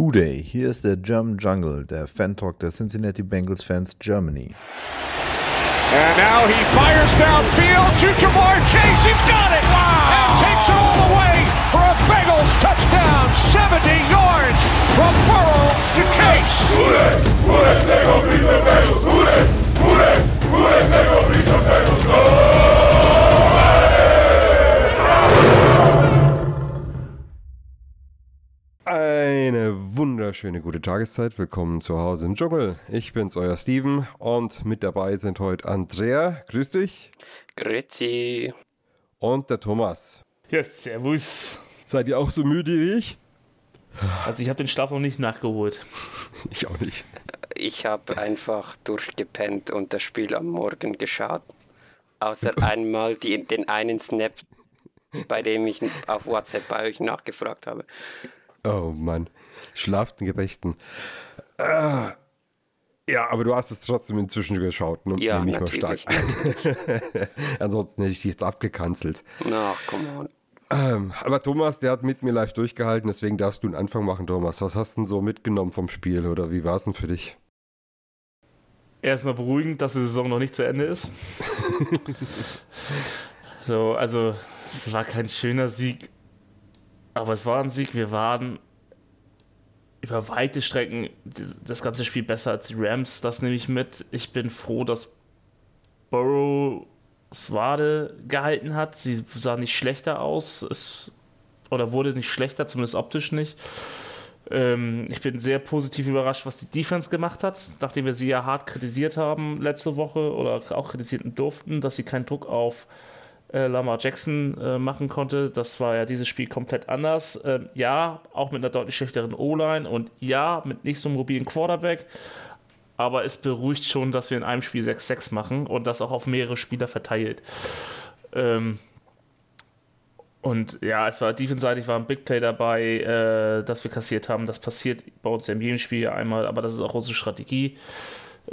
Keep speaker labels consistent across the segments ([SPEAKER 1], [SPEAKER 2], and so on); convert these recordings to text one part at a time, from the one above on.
[SPEAKER 1] Hooday, hier ist der German Jungle, der Fan-Talk der Cincinnati Bengals Fans Germany.
[SPEAKER 2] And now he fires downfield to Jamar Chase. He's got it! Wow! And takes it all the way for a Bengals touchdown. 70 yards from Burrow to Chase.
[SPEAKER 3] Hooday! Hooday! They go beat the Bengals! Hooday! Hooday! Hooday! They go beat the Bengals! Go!
[SPEAKER 4] Wunderschöne gute Tageszeit. Willkommen zu Hause im Dschungel. Ich bin's, euer Steven. Und mit dabei sind heute Andrea. Grüß dich.
[SPEAKER 5] Grüezi.
[SPEAKER 4] Und der Thomas.
[SPEAKER 6] Ja, servus.
[SPEAKER 4] Seid ihr auch so müde wie ich?
[SPEAKER 6] Also ich habe den Schlaf noch nicht nachgeholt.
[SPEAKER 4] Ich auch nicht.
[SPEAKER 5] Ich habe einfach durchgepennt und das Spiel am Morgen geschaut. Außer einmal die, den einen Snap, bei dem ich auf WhatsApp bei euch nachgefragt habe.
[SPEAKER 4] Oh Mann. Schlaft in Gerechten. Ah. Ja, aber du hast es trotzdem inzwischen geschaut. Ne?
[SPEAKER 5] Ja,
[SPEAKER 4] Nehme ich stark. Ansonsten hätte ich dich jetzt abgekanzelt.
[SPEAKER 5] Ach, come on.
[SPEAKER 4] Ähm, aber Thomas, der hat mit mir live durchgehalten, deswegen darfst du einen Anfang machen, Thomas. Was hast du denn so mitgenommen vom Spiel oder wie war es denn für dich?
[SPEAKER 6] Erstmal beruhigend, dass die Saison noch nicht zu Ende ist. so, also es war kein schöner Sieg, aber es war ein Sieg. Wir waren über weite Strecken das ganze Spiel besser als die Rams. Das nehme ich mit. Ich bin froh, dass Burrow Swade gehalten hat. Sie sah nicht schlechter aus. Es, oder wurde nicht schlechter, zumindest optisch nicht. Ähm, ich bin sehr positiv überrascht, was die Defense gemacht hat, nachdem wir sie ja hart kritisiert haben letzte Woche oder auch kritisieren durften, dass sie keinen Druck auf äh, Lamar Jackson äh, machen konnte. Das war ja dieses Spiel komplett anders. Ähm, ja, auch mit einer deutlich schlechteren O-Line und ja, mit nicht so einem mobilen Quarterback. Aber es beruhigt schon, dass wir in einem Spiel 6-6 machen und das auch auf mehrere Spieler verteilt. Ähm, und ja, es war defenseitig war ein Big Play dabei, äh, das wir kassiert haben. Das passiert bei uns ja in jedem Spiel einmal, aber das ist auch unsere Strategie,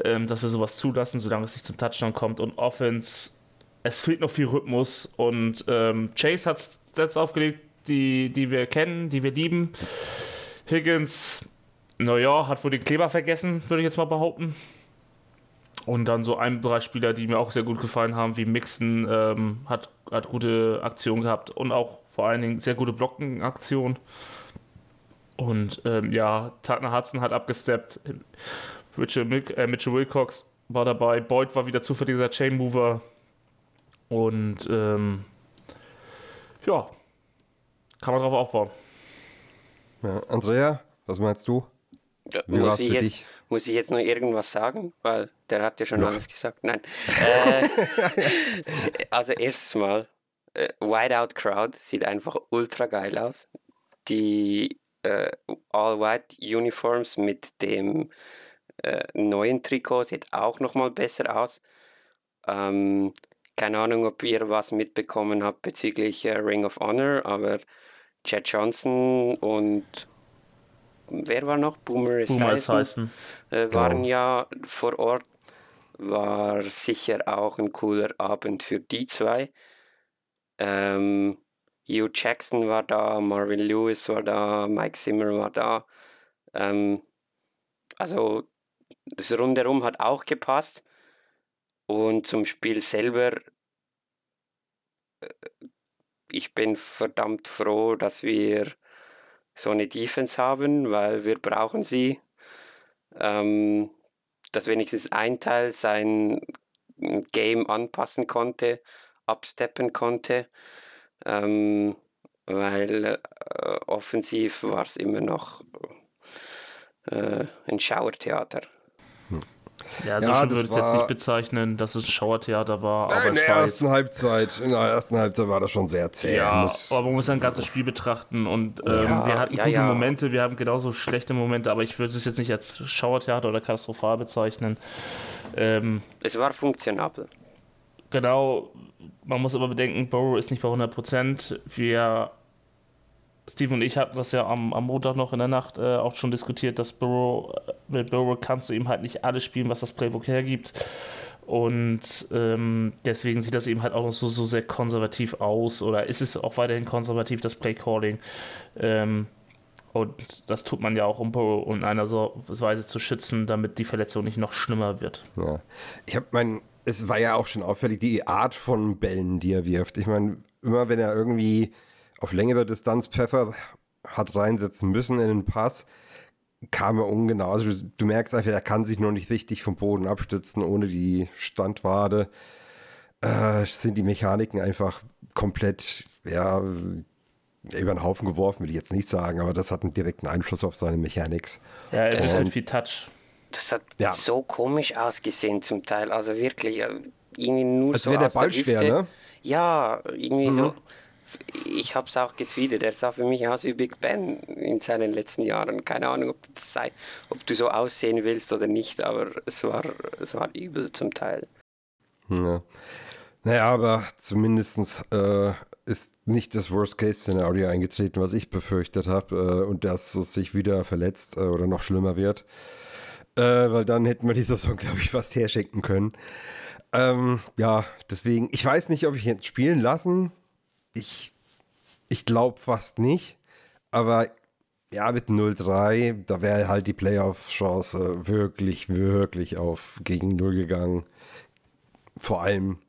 [SPEAKER 6] ähm, dass wir sowas zulassen, solange es nicht zum Touchdown kommt. Und Offense, es fehlt noch viel Rhythmus. Und ähm, Chase hat Stats aufgelegt, die, die wir kennen, die wir lieben. Higgins, naja, hat wohl den Kleber vergessen, würde ich jetzt mal behaupten. Und dann so ein, drei Spieler, die mir auch sehr gut gefallen haben, wie Mixon, ähm, hat, hat gute Aktionen gehabt und auch vor allen Dingen sehr gute Blockenaktionen. Und ähm, ja, Tagner Hudson hat abgesteppt. Mitchell, äh, Mitchell Wilcox war dabei. Boyd war wieder zuverlässiger Chain Mover. Und ähm, ja, kann man drauf aufbauen.
[SPEAKER 4] Ja, Andrea, was meinst du? Wie
[SPEAKER 5] Muss ich, jetzt,
[SPEAKER 4] dich?
[SPEAKER 5] muss ich jetzt noch irgendwas sagen? Weil der hat ja schon alles gesagt. Nein. Äh, also erstes Mal, äh, Whiteout Crowd sieht einfach ultra geil aus. Die äh, All-White Uniforms mit dem äh, neuen Trikot sieht auch nochmal besser aus. Ähm, keine Ahnung, ob ihr was mitbekommen habt bezüglich äh, Ring of Honor, aber Chad Johnson und wer war noch? Boomer Esiason, äh, waren ja vor Ort. War sicher auch ein cooler Abend für die zwei. Ähm, Hugh Jackson war da, Marvin Lewis war da, Mike Zimmer war da. Ähm, also das Rundherum hat auch gepasst. Und zum Spiel selber, äh, ich bin verdammt froh, dass wir so eine Defense haben, weil wir brauchen sie. Ähm, dass wenigstens ein Teil sein Game anpassen konnte, absteppen konnte, ähm, weil äh, offensiv war es immer noch äh, ein Schauertheater.
[SPEAKER 6] Ja, so
[SPEAKER 4] Ja,
[SPEAKER 6] schlimm
[SPEAKER 4] das
[SPEAKER 6] würde ich es jetzt nicht bezeichnen, dass es ein Schauertheater war. Aber
[SPEAKER 4] in der
[SPEAKER 6] war
[SPEAKER 4] ersten
[SPEAKER 6] jetzt,
[SPEAKER 4] Halbzeit, in der ersten Halbzeit war das schon sehr zäh.
[SPEAKER 6] ja,
[SPEAKER 4] Muss-
[SPEAKER 6] aber man muss ein ganzes Spiel betrachten und ähm,
[SPEAKER 5] Ja,
[SPEAKER 6] wir hatten
[SPEAKER 5] ja,
[SPEAKER 6] gute
[SPEAKER 5] ja.
[SPEAKER 6] Momente, wir haben genauso schlechte Momente, aber ich würde es jetzt nicht als Schauertheater oder katastrophal bezeichnen. Ähm,
[SPEAKER 5] Es war funktionabel.
[SPEAKER 6] genau, man muss aber bedenken, Burrow ist nicht bei 100%. Wir, Steve und ich hatten das ja am, am Montag noch in der Nacht äh, auch schon diskutiert, dass Burrow, äh, mit Burrow kannst du eben halt nicht alles spielen, was das Playbook hergibt. Und ähm, deswegen sieht das eben halt auch noch so, so sehr konservativ aus oder ist es auch weiterhin konservativ, das Play-Calling. Ähm, Und das tut man ja auch, um Burrow in einer so Weise zu schützen, damit die Verletzung nicht noch schlimmer wird.
[SPEAKER 4] Ja. Ich habe mein, es war ja auch schon auffällig, die Art von Bällen, die er wirft. Ich meine, immer wenn er irgendwie auf längere Distanz Pfeffer hat reinsetzen müssen in den Pass, kam er ungenau. Also du, merkst einfach, er kann sich noch nicht richtig vom Boden abstützen ohne die Standwade. Äh, sind die Mechaniken einfach komplett, ja, über den Haufen geworfen, will ich jetzt nicht sagen, aber das hat einen direkten Einfluss auf seine Mechanics.
[SPEAKER 6] Ja, er ist halt viel Touch.
[SPEAKER 5] Das hat
[SPEAKER 4] Ja.
[SPEAKER 5] so komisch ausgesehen zum Teil. Also wirklich, äh, irgendwie nur
[SPEAKER 4] Als
[SPEAKER 5] so
[SPEAKER 4] wäre der
[SPEAKER 5] aus
[SPEAKER 4] Ball
[SPEAKER 5] der
[SPEAKER 4] schwer,
[SPEAKER 5] Hüfte.
[SPEAKER 4] ne?
[SPEAKER 5] Ja, irgendwie so. Ich habe es auch getweetet. Er sah für mich aus wie Big Ben in seinen letzten Jahren. Keine Ahnung, ob, sei, ob du so aussehen willst oder nicht, aber es war, es war übel zum Teil.
[SPEAKER 4] Ja. Naja, aber zumindest äh, ist nicht das Worst-Case-Szenario eingetreten, was ich befürchtet habe, äh, und dass es sich wieder verletzt äh, oder noch schlimmer wird. Äh, weil dann hätten wir die Saison, glaube ich, fast herschenken können. Ähm, ja, deswegen, ich weiß nicht, ob ich ihn spielen lassen. Ich, ich glaube fast nicht. Aber ja, mit 0-3, da wäre halt die Playoff-Chance wirklich, wirklich auf gegen 0 gegangen. Vor allem,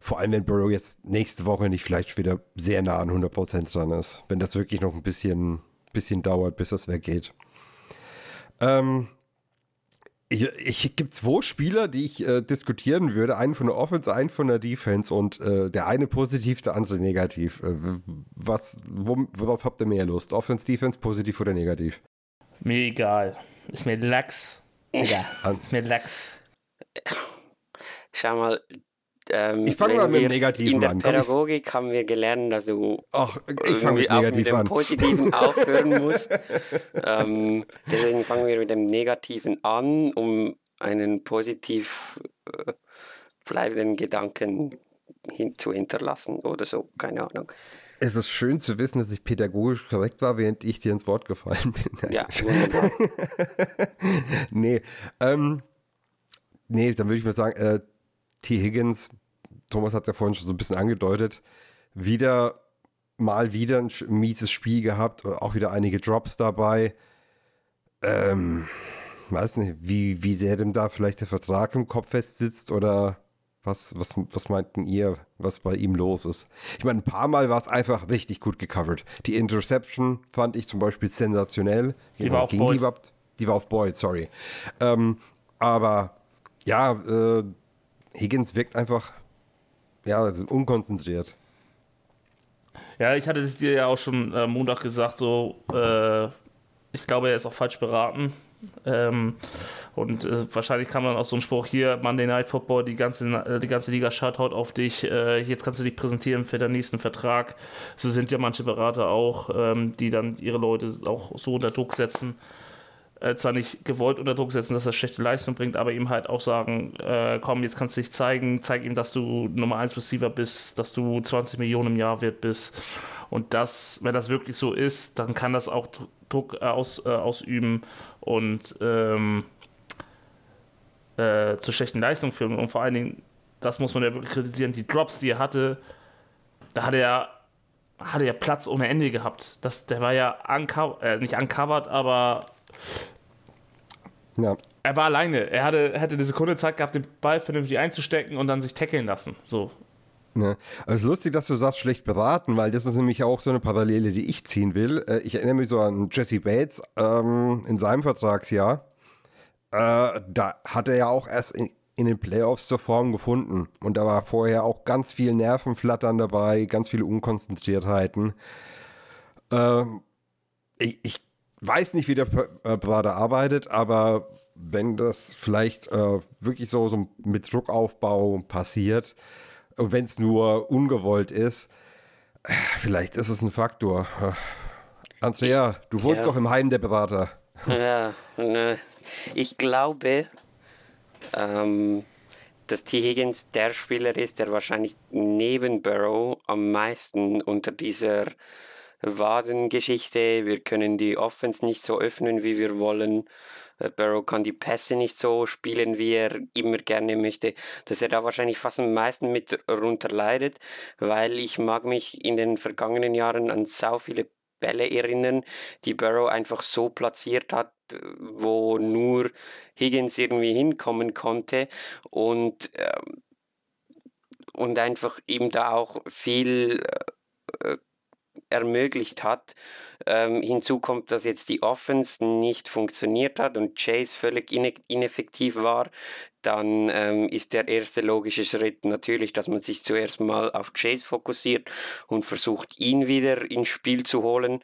[SPEAKER 4] vor allem, wenn Burrow jetzt nächste Woche nicht vielleicht wieder sehr nah an 100% dran ist. Wenn das wirklich noch ein bisschen, bisschen dauert, bis das weggeht. Ähm, ich, ich gibt zwei Spieler, die ich äh, diskutieren würde. Einen von der Offense, einen von der Defense und äh, der eine positiv, der andere negativ. Äh, was, wo, worauf habt ihr mehr Lust? Offense, Defense, positiv oder negativ?
[SPEAKER 6] Mir egal. Ist mir lax. Egal. Ist mir lax.
[SPEAKER 5] Schau mal. Ähm,
[SPEAKER 4] Ich fang
[SPEAKER 5] wenn
[SPEAKER 4] mal mit dem Negativen
[SPEAKER 5] In der
[SPEAKER 4] an. Komm, ich-
[SPEAKER 5] Pädagogik haben wir gelernt, dass du
[SPEAKER 4] Ach, fange
[SPEAKER 5] irgendwie
[SPEAKER 4] mit
[SPEAKER 5] auch mit dem. Positiven aufhören musst. ähm, deswegen fangen wir mit dem Negativen an, um einen positiv äh, bleibenden Gedanken hin zu hinterlassen oder so, keine Ahnung.
[SPEAKER 4] Es ist schön zu wissen, dass ich pädagogisch korrekt war, während ich dir ins Wort gefallen bin.
[SPEAKER 5] Ja, wunderbar.
[SPEAKER 4] nee, ähm, nee, dann würde ich mal sagen, äh, T. Higgins, Thomas hat ja vorhin schon so ein bisschen angedeutet, wieder mal wieder ein mieses Spiel gehabt, auch wieder einige Drops dabei. Ähm, weiß nicht, wie, wie sehr dem da vielleicht der Vertrag im Kopf fest sitzt oder was, was, was meinten ihr, was bei ihm los ist? Ich meine, ein paar Mal war es einfach richtig gut gecovert. Die Interception fand ich zum Beispiel sensationell.
[SPEAKER 6] Die war auf Boyd.
[SPEAKER 4] Die, die war auf Boyd, sorry. Ähm, aber ja, äh, Higgins wirkt einfach ja, also unkonzentriert.
[SPEAKER 6] Ja, ich hatte es dir ja auch schon äh, Montag gesagt, so, äh, ich glaube, er ist auch falsch beraten. Ähm, und äh, wahrscheinlich kam dann auch so ein Spruch hier, Monday Night Football, die ganze, äh, die ganze Liga schaut haut auf dich, äh, jetzt kannst du dich präsentieren für den nächsten Vertrag. So sind ja manche Berater auch, ähm, die dann ihre Leute auch so unter Druck setzen. Äh, zwar nicht gewollt unter Druck setzen, dass er schlechte Leistung bringt, aber ihm halt auch sagen, äh, komm, jetzt kannst du dich zeigen, zeig ihm, dass du Nummer 1 Receiver bist, dass du 20 Millionen im Jahr wert bist. Und das, wenn das wirklich so ist, dann kann das auch Dr- Druck aus, äh, ausüben und ähm, äh, zu schlechten Leistungen führen. Und vor allen Dingen, das muss man ja wirklich kritisieren, die Drops, die er hatte, da hat er hatte ja Platz ohne Ende gehabt. Das, der war ja unco äh, nicht uncovered, aber
[SPEAKER 4] Ja,
[SPEAKER 6] er war alleine. Er hatte, hatte eine Sekunde Zeit gehabt, den Ball vernünftig einzustecken und dann sich tackeln lassen. So.
[SPEAKER 4] Ne? Aber es ist lustig, dass du sagst, schlecht beraten, weil das ist nämlich auch so eine Parallele, die ich ziehen will. Äh, Ich erinnere mich so an Jesse Bates ähm, in seinem Vertragsjahr. Äh, da hat er ja auch erst in, in den Playoffs zur Form gefunden. Und da war vorher auch ganz viel Nervenflattern dabei, ganz viele Unkonzentriertheiten. Ähm, ich, ich weiß nicht, wie der äh, Berater arbeitet, aber wenn das vielleicht äh, wirklich so, so mit Druckaufbau passiert, und wenn es nur ungewollt ist, vielleicht ist es ein Faktor. Andrea, du wohnst
[SPEAKER 5] ja.
[SPEAKER 4] doch im Heim der Berater.
[SPEAKER 5] Ja, ne. ich glaube, ähm, dass T. Higgins der Spieler ist, der wahrscheinlich neben Burrow am meisten unter dieser Wadengeschichte, wir können die Offense nicht so öffnen, wie wir wollen, äh, Burrow kann die Pässe nicht so spielen, wie er immer gerne möchte, dass er da wahrscheinlich fast am meisten mit runter leidet, weil ich mag mich in den vergangenen Jahren an sau viele Bälle erinnern, die Burrow einfach so platziert hat, wo nur Higgins irgendwie hinkommen konnte. Und, ähm, und einfach ihm da auch viel äh, ermöglicht hat. Ähm, hinzu kommt, dass jetzt die Offense nicht funktioniert hat und Chase völlig ineffektiv war. Dann ähm, ist der erste logische Schritt natürlich, dass man sich zuerst mal auf Chase fokussiert und versucht, ihn wieder ins Spiel zu holen,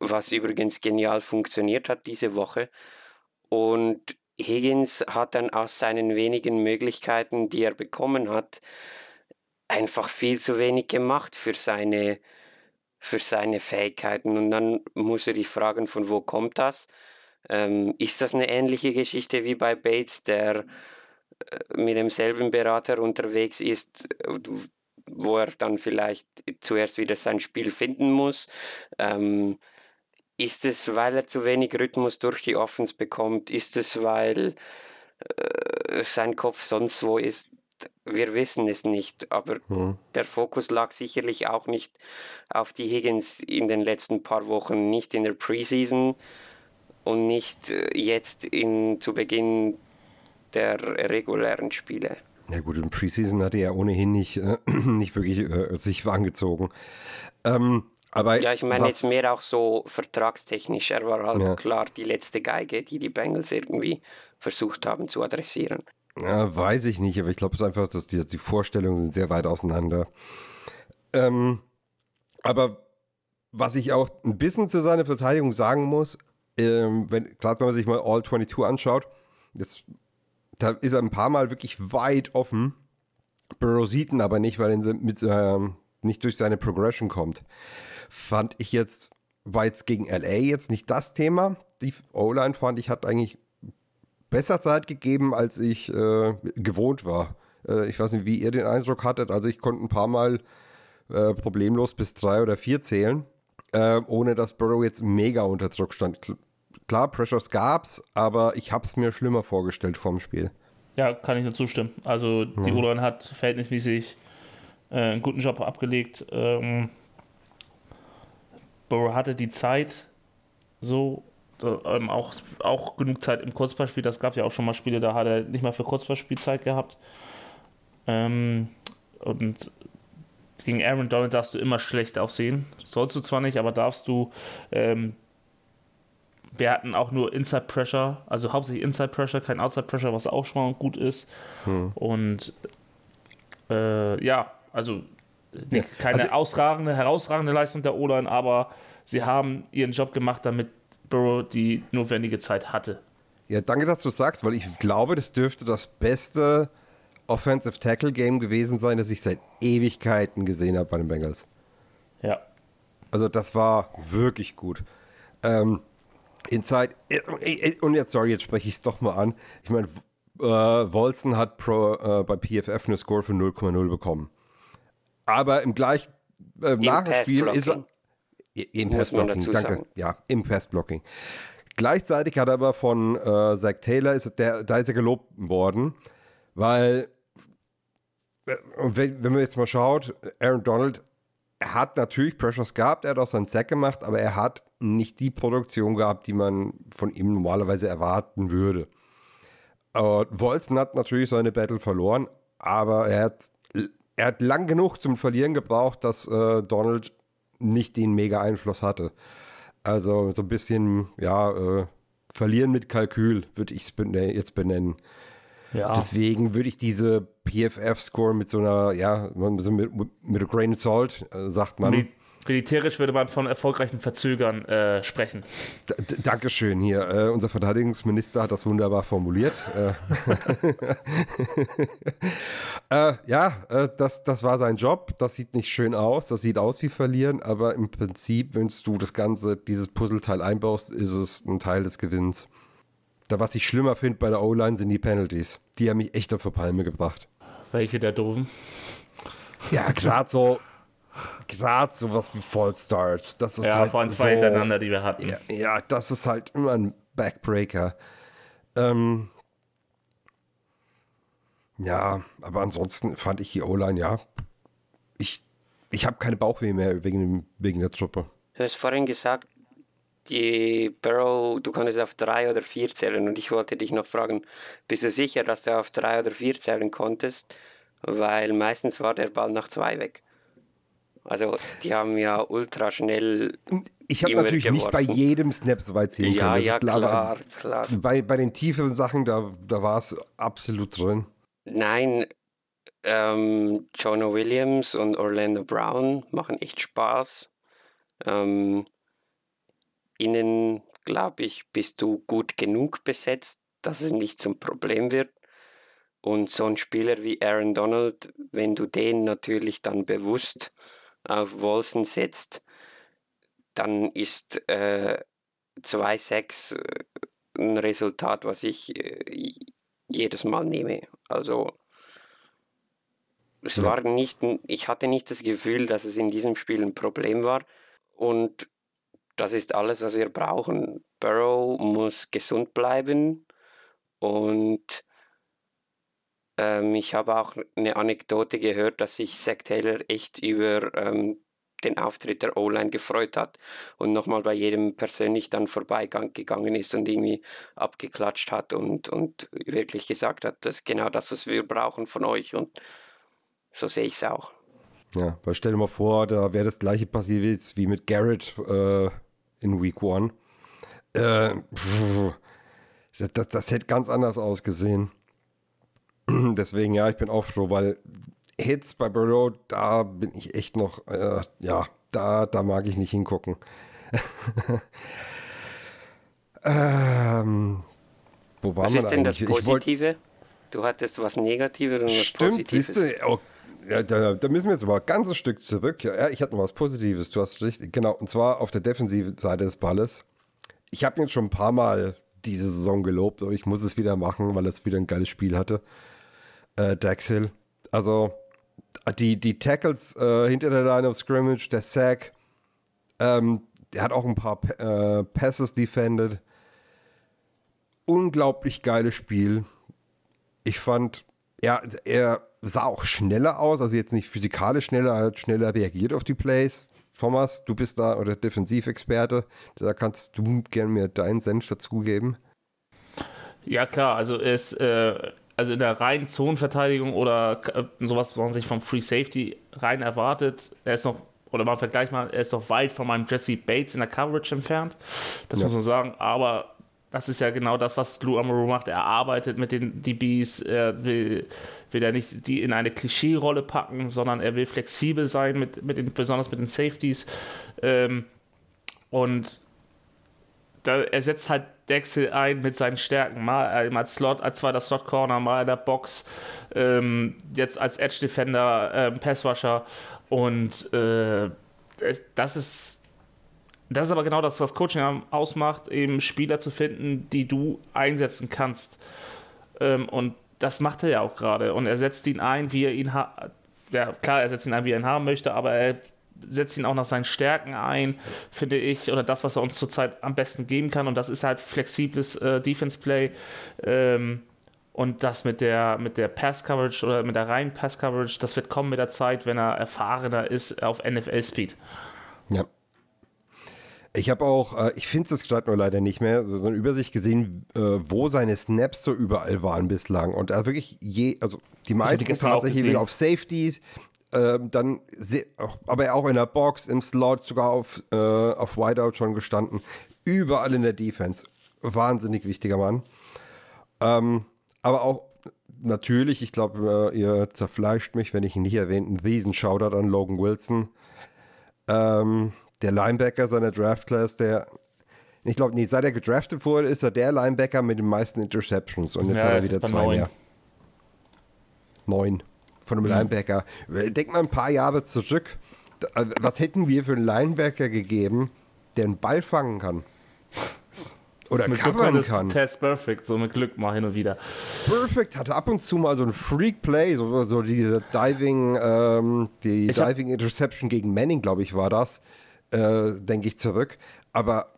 [SPEAKER 5] was übrigens genial funktioniert hat diese Woche. Und Higgins hat dann aus seinen wenigen Möglichkeiten, die er bekommen hat, einfach viel zu wenig gemacht für seine für seine Fähigkeiten. Und dann muss er dich fragen, von wo kommt das? Ähm, ist das eine ähnliche Geschichte wie bei Bates, der äh, mit demselben Berater unterwegs ist, wo er dann vielleicht zuerst wieder sein Spiel finden muss? Ähm, ist es, weil er zu wenig Rhythmus durch die Offense bekommt? Ist es, weil äh, sein Kopf sonst wo ist? Wir wissen es nicht, aber mhm. der Fokus lag sicherlich auch nicht auf die Higgins in den letzten paar Wochen, nicht in der Preseason und nicht äh, jetzt in, zu Beginn der regulären Spiele.
[SPEAKER 4] Ja gut, im Preseason hat er ja ohnehin nicht, äh, nicht wirklich äh, sich angezogen. Ähm, aber
[SPEAKER 5] ja, ich meine jetzt mehr auch so vertragstechnisch. Er war halt ja. klar die letzte Geige, die die Bengals irgendwie versucht haben zu adressieren.
[SPEAKER 4] Ja, weiß ich nicht, aber ich glaube es einfach, dass die, die, Vorstellungen sind sehr weit auseinander. Ähm, aber was ich auch ein bisschen zu seiner Verteidigung sagen muss, ähm, wenn, gerade wenn man sich mal All 22 anschaut, jetzt, da ist er ein paar Mal wirklich weit offen. Burrow aber nicht, weil er mit, ähm, nicht durch seine Progression kommt. Fand ich jetzt, war jetzt gegen LA jetzt nicht das Thema. Die O-Line fand ich hat eigentlich besser Zeit gegeben, als ich äh, gewohnt war. Äh, ich weiß nicht, wie ihr den Eindruck hattet. Also ich konnte ein paar Mal äh, problemlos bis drei oder vier zählen, äh, ohne dass Burrow jetzt mega unter Druck stand. Klar, Pressures gab's, aber ich habe es mir schlimmer vorgestellt vorm Spiel.
[SPEAKER 6] Ja, kann ich nur zustimmen. Also die mhm. o hat verhältnismäßig äh, einen guten Job abgelegt. Ähm, Burrow hatte die Zeit, so ähm, auch, auch genug Zeit im Kurzballspiel. Das gab ja auch schon mal Spiele, da hat er nicht mal für Kurzballspielzeit gehabt. Ähm, und gegen Aaron Donald darfst du immer schlecht aussehen. Sollst du zwar nicht, aber darfst du. Ähm, wir hatten auch nur Inside Pressure, also hauptsächlich Inside Pressure, kein Outside Pressure, was auch schon mal gut ist. Hm. Und äh, ja, also keine also, ausragende, herausragende Leistung der O-Line, aber sie haben ihren Job gemacht, damit Burrow die notwendige Zeit hatte.
[SPEAKER 4] Ja, danke, dass du sagst, weil ich glaube, das dürfte das beste Offensive Tackle Game gewesen sein, das ich seit Ewigkeiten gesehen habe bei den Bengals.
[SPEAKER 6] Ja.
[SPEAKER 4] Also das war wirklich gut. Ähm, Inside, äh, und jetzt, sorry, jetzt spreche ich es doch mal an. Ich meine, äh, Wolzen hat pro, äh, bei PFF eine Score von 0,0 bekommen. Aber im gleichen äh, Nachspiel ist er im Passblocking, danke. Sagen. Ja, im Passblocking. Gleichzeitig hat er aber von äh, Zach Taylor, ist der, da ist er gelobt worden, weil, äh, wenn, wenn man jetzt mal schaut, Aaron Donald, hat natürlich Pressures gehabt, er hat auch seinen Sack gemacht, aber er hat nicht die Produktion gehabt, die man von ihm normalerweise erwarten würde. Äh, Wolzen hat natürlich seine Battle verloren, aber er hat, er hat lang genug zum Verlieren gebraucht, dass äh, Donald nicht den mega Einfluss hatte. Also so ein bisschen, ja, äh, verlieren mit Kalkül würde ich es bene jetzt benennen. Ja. Deswegen würde ich diese PFF-Score mit so einer, ja, mit, mit a grain of salt, äh, sagt man. Mit
[SPEAKER 6] Militärisch würde man von erfolgreichen Verzögern äh, sprechen.
[SPEAKER 4] D Dankeschön hier. Äh, unser Verteidigungsminister hat das wunderbar formuliert. Äh, ja, äh, das, das war sein Job. Das sieht nicht schön aus. Das sieht aus wie verlieren, aber im Prinzip, wenn du das Ganze, dieses Puzzleteil einbaust, ist es ein Teil des Gewinns. Da, was ich schlimmer finde bei der O-Line, sind die Penalties. Die haben mich echt auf die Palme gebracht.
[SPEAKER 6] Welche der doofen?
[SPEAKER 4] Ja, gerade so gerade sowas wie Fall Starts. Das ist
[SPEAKER 6] ja,
[SPEAKER 4] halt
[SPEAKER 6] vor allem zwei so, hintereinander, die wir hatten.
[SPEAKER 4] Ja, ja, das ist halt immer ein Backbreaker. Ähm, ja, aber ansonsten fand ich die O-Line, ja, ich, ich habe keine Bauchweh mehr wegen, wegen der Truppe.
[SPEAKER 5] Du hast vorhin gesagt, die Barrow, du kannst auf drei oder vier zählen und ich wollte dich noch fragen, bist du sicher, dass du auf drei oder vier zählen konntest? Weil meistens war der Ball nach zwei weg. Also die haben ja ultra schnell.
[SPEAKER 4] Ich habe natürlich nicht bei
[SPEAKER 5] geworfen.
[SPEAKER 4] jedem Snap so weit ziehen
[SPEAKER 5] Ja,
[SPEAKER 4] können. das
[SPEAKER 5] ja,
[SPEAKER 4] klar,
[SPEAKER 5] klar.
[SPEAKER 4] Bei, bei den tieferen Sachen, da, da war es absolut drin.
[SPEAKER 5] Nein, ähm, Jonah Williams und Orlando Brown machen echt Spaß. Ähm, innen, glaube ich, bist du gut genug besetzt, dass es nicht zum Problem wird. Und so ein Spieler wie Aaron Donald, wenn du den natürlich dann bewusst auf Wolsen setzt, dann ist äh, 2-6 äh, ein Resultat, was ich äh, jedes Mal nehme. Also es war nicht, ich hatte nicht das Gefühl, dass es in diesem Spiel ein Problem war. Und das ist alles, was wir brauchen. Burrow muss gesund bleiben. Und ähm, ich habe auch eine Anekdote gehört, dass sich Zach Taylor echt über ähm, den Auftritt der O-Line gefreut hat und nochmal bei jedem persönlich dann vorbeigegangen ist und irgendwie abgeklatscht hat und, und wirklich gesagt hat, das ist genau das, was wir brauchen von euch. Und so sehe ich es auch.
[SPEAKER 4] Ja, weil stell dir mal vor, da wäre das gleiche passiert wie mit Garrett äh, in Week One. Äh, pff, das, das, das hätte ganz anders ausgesehen. Deswegen, ja, ich bin auch froh, weil Hits bei Burrow, da bin ich echt noch, äh, ja, da, da mag ich nicht hingucken. ähm, wo waren
[SPEAKER 5] Was ist denn das
[SPEAKER 4] eigentlich? Ich wollt-
[SPEAKER 5] Positive? Du hattest was Negatives und was
[SPEAKER 4] Stimmt,
[SPEAKER 5] Positives.
[SPEAKER 4] siehst du, oh, ja, da, da müssen wir jetzt aber ein ganzes Stück zurück. Ja, ich hatte noch was Positives, du hast recht. Genau, und zwar auf der defensiven Seite des Balles. Ich habe ihn jetzt schon ein paar Mal diese Saison gelobt, aber ich muss es wieder machen, weil es wieder ein geiles Spiel hatte. Äh, Dax Hill. Also, die, die Tackles äh, hinter der Line of Scrimmage, der Sack, ähm, der hat auch ein paar äh, Passes defended. Unglaublich geiles Spiel ich fand, ja, er sah auch schneller aus, also jetzt nicht physikalisch schneller, er hat schneller reagiert auf die Plays. Thomas, du bist da oder Defensivexperte, da kannst du gerne mir deinen Senf dazugeben.
[SPEAKER 6] Ja, klar, also ist, äh, also in der reinen Zonenverteidigung oder äh, sowas, was man sich vom Free Safety rein erwartet, er ist noch, oder mal vergleich mal, er ist noch weit von meinem Jesse Bates in der Coverage entfernt. Das
[SPEAKER 4] Ja.
[SPEAKER 6] muss man sagen, aber das ist ja genau das, was Lou Amaro macht. Er arbeitet mit den DBs, er will, will er nicht die in eine Klischee-Rolle packen, sondern er will flexibel sein, mit, mit den, besonders mit den Safeties. Ähm, und da, er setzt halt Dexel ein mit seinen Stärken. Mal äh, als Slot, als zweiter Slot-Corner, mal in der Box, ähm, jetzt als Edge-Defender, ähm, Pass-Rusher. Und äh, das ist. Das ist aber genau das, was Coaching ausmacht, eben Spieler zu finden, die du einsetzen kannst. Ähm, und das macht er ja auch gerade. Und er setzt ihn ein, wie er ihn hat. Ja, klar, er setzt ihn ein, wie er ihn haben möchte, aber er setzt ihn auch nach seinen Stärken ein, finde ich, oder das, was er uns zurzeit am besten geben kann. Und das ist halt flexibles äh, Defense-Play. Ähm, und das mit der, mit der Pass-Coverage oder mit der reinen Pass-Coverage, das wird kommen mit der Zeit, wenn er erfahrener ist auf NFL-Speed.
[SPEAKER 4] Ja. Ich habe auch, äh, ich finde es gerade nur leider nicht mehr, so eine Übersicht gesehen, äh, wo seine Snaps so überall waren bislang. Und da wirklich je, also die meisten tatsächlich auf Safeties, ähm, dann, aber auch in der Box, im Slot, sogar auf, äh, auf Wideout schon gestanden. Überall in der Defense. Wahnsinnig wichtiger Mann. Ähm, aber auch natürlich, ich glaube, äh, ihr zerfleischt mich, wenn ich ihn nicht erwähne, einen riesen Shoutout an Logan Wilson. Ähm, der Linebacker seiner Draft-Class, der, ich glaube, nee, seit er gedraftet wurde, ist er der Linebacker mit den meisten Interceptions. Und jetzt
[SPEAKER 6] Ja,
[SPEAKER 4] hat er wieder
[SPEAKER 6] er
[SPEAKER 4] zwei
[SPEAKER 6] neun.
[SPEAKER 4] mehr. Neun. Von einem Linebacker. Denk mal ein paar Jahre zurück. Da- Was hätten wir für einen Linebacker gegeben, der einen Ball fangen kann? Oder
[SPEAKER 6] Mit Glück
[SPEAKER 4] covern
[SPEAKER 6] ist
[SPEAKER 4] kann?
[SPEAKER 6] Test Perfect, so mit Glück mal hin und wieder.
[SPEAKER 4] Perfect hatte ab und zu mal so ein Freak Play, so, so diese Diving, ähm, die
[SPEAKER 6] Ich
[SPEAKER 4] Diving Interception gegen Manning, glaube ich, war das, äh, denke ich zurück. Aber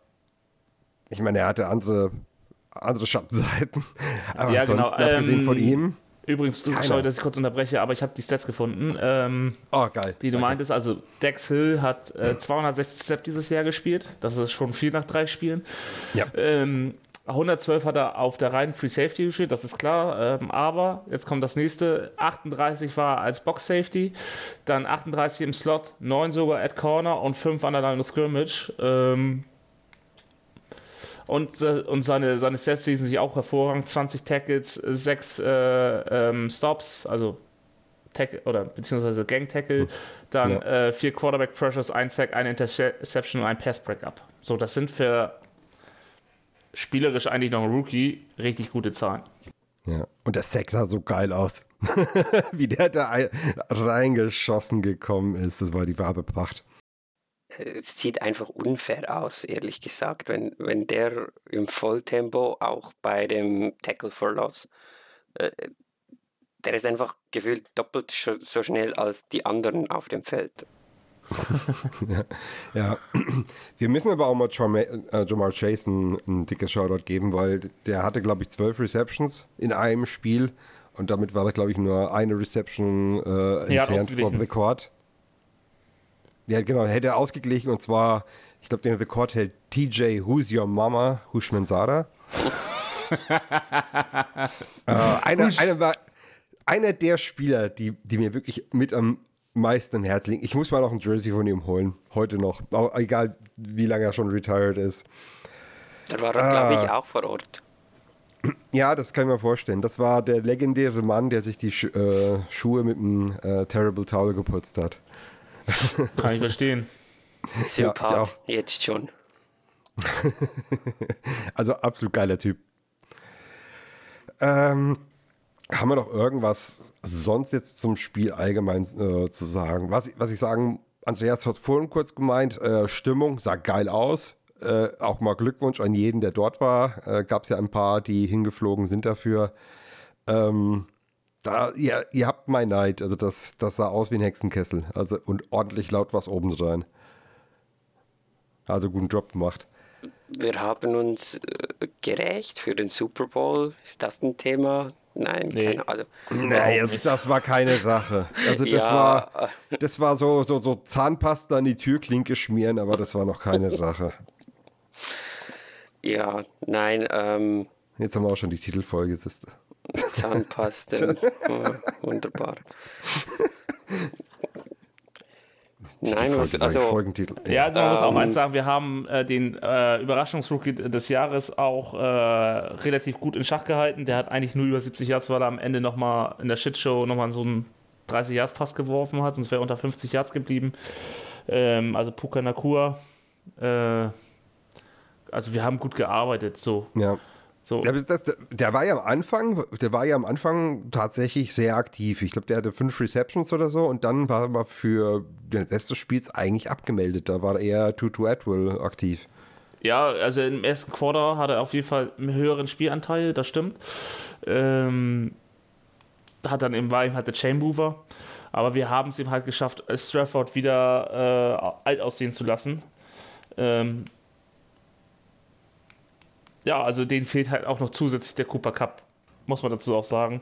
[SPEAKER 4] ich meine, er hatte andere, andere Schattenseiten. Aber
[SPEAKER 6] Ja,
[SPEAKER 4] ansonsten,
[SPEAKER 6] genau,
[SPEAKER 4] abgesehen
[SPEAKER 6] ähm,
[SPEAKER 4] von ihm,
[SPEAKER 6] Übrigens, du, sorry, dass ich kurz unterbreche, aber ich habe die Stats gefunden, ähm,
[SPEAKER 4] Oh, geil.
[SPEAKER 6] die du meintest. Also Dex Hill hat äh, 260 Snap dieses Jahr gespielt. Das ist schon viel nach drei Spielen.
[SPEAKER 4] Ja.
[SPEAKER 6] Ähm, 112 hat er auf der reinen Free Safety gespielt, das ist klar. Ähm, aber jetzt kommt das nächste. 38 war er als Box Safety, dann 38 im Slot, 9 sogar at Corner und 5 an der Line of Scrimmage. Ähm, und, äh, und seine, seine Stats lesen sich auch hervorragend. 20 Tackles, 6 äh, ähm, Stops, also Tackle oder beziehungsweise Gang Tackle, dann
[SPEAKER 4] Ja.
[SPEAKER 6] äh, vier Quarterback Pressures, ein Sack, eine Interception und ein Pass Breakup. So, das sind für spielerisch eigentlich noch ein Rookie richtig gute Zahlen.
[SPEAKER 4] Ja. Und der Sack sah so geil aus. Wie der da ein- reingeschossen gekommen ist, das war die wahre Pracht.
[SPEAKER 5] Es sieht einfach unfair aus, ehrlich gesagt, wenn, wenn der im Volltempo auch bei dem Tackle for Loss, äh, der ist einfach gefühlt doppelt sch- so schnell als die anderen auf dem Feld.
[SPEAKER 4] Ja, wir müssen aber auch mal Jamar, äh, Jamar Chase ein, ein dickes Shoutout geben, weil der hatte, glaube ich, zwölf Receptions in einem Spiel und damit war er, glaube ich, nur eine Reception äh, entfernt vom. Rekord. Ja, genau, hätte er ausgeglichen und zwar, ich glaube, den Rekord hält TJ Who's Your Mama, Hushmanzada. äh, einer, einer, war, einer der Spieler, die, die mir wirklich mit am meisten am Herzen liegen. Ich muss mal noch ein Jersey von ihm holen, heute noch. Auch, egal, wie lange er schon retired ist.
[SPEAKER 5] Da war er, glaube ich, auch vor Ort.
[SPEAKER 4] Ja, das kann ich mir vorstellen. Das war der legendäre Mann, der sich die Sch äh, Schuhe mit einem äh, Terrible Towel geputzt hat.
[SPEAKER 6] Kann ich verstehen.
[SPEAKER 5] Sympath,
[SPEAKER 4] auch.
[SPEAKER 5] jetzt schon.
[SPEAKER 4] Also absolut geiler Typ. Ähm, haben wir noch irgendwas sonst jetzt zum Spiel allgemein äh, zu sagen? Was, ich- was ich sagen, Andreas hat vorhin kurz gemeint, äh, Stimmung sah geil aus. Äh, auch mal Glückwunsch an jeden, der dort war. Äh, Gab es ja ein paar, die hingeflogen sind dafür. Ähm, da, ihr, ihr habt mein Neid. Also das, das sah aus wie ein Hexenkessel. Also und ordentlich laut was oben dran. Also guten Job gemacht.
[SPEAKER 5] Wir haben uns äh, gerecht für den Super Bowl. Ist das ein Thema? Nein,
[SPEAKER 6] Nee.
[SPEAKER 5] keine Also,
[SPEAKER 4] Nee, das, das war keine Sache. Also das
[SPEAKER 5] Ja.
[SPEAKER 4] war das war so, so, so Zahnpasta an die Türklinke schmieren, aber das war noch keine Sache.
[SPEAKER 5] ja, nein, ähm,
[SPEAKER 4] Jetzt haben wir auch schon die Titelfolge. siehst du.
[SPEAKER 5] Zahnpasten. ja, wunderbar. Nein, was,
[SPEAKER 4] sag ich,
[SPEAKER 5] also,
[SPEAKER 4] Folgentitel.
[SPEAKER 6] Ja, also man muss auch
[SPEAKER 5] Ähm,
[SPEAKER 6] eins sagen, wir haben äh, den äh, Überraschungsrookie des Jahres auch äh, relativ gut in Schach gehalten. Der hat eigentlich nur über 70 Yards, weil er am Ende nochmal in der Shitshow nochmal so einen 30 Yards Pass geworfen hat, sonst wäre er unter 50 Yards geblieben. Ähm, also Puka Nakua. Äh, also wir haben gut gearbeitet, so.
[SPEAKER 4] Ja.
[SPEAKER 6] So.
[SPEAKER 4] Ja, das, der war ja am Anfang, der war ja am Anfang tatsächlich sehr aktiv. Ich glaube, der hatte fünf Receptions oder so und dann war er für den Rest des Spiels eigentlich abgemeldet. Da war er Tutu Atwell aktiv.
[SPEAKER 6] Ja, also im ersten Quarter hat er auf jeden Fall einen höheren Spielanteil, das stimmt. Ähm, hat dann im war ihm halt der Chain Mover. Aber wir haben es ihm halt geschafft, Strafford wieder äh, alt aussehen zu lassen. Ähm, ja, also denen fehlt halt auch noch zusätzlich der Cooper Cup, muss man dazu auch sagen.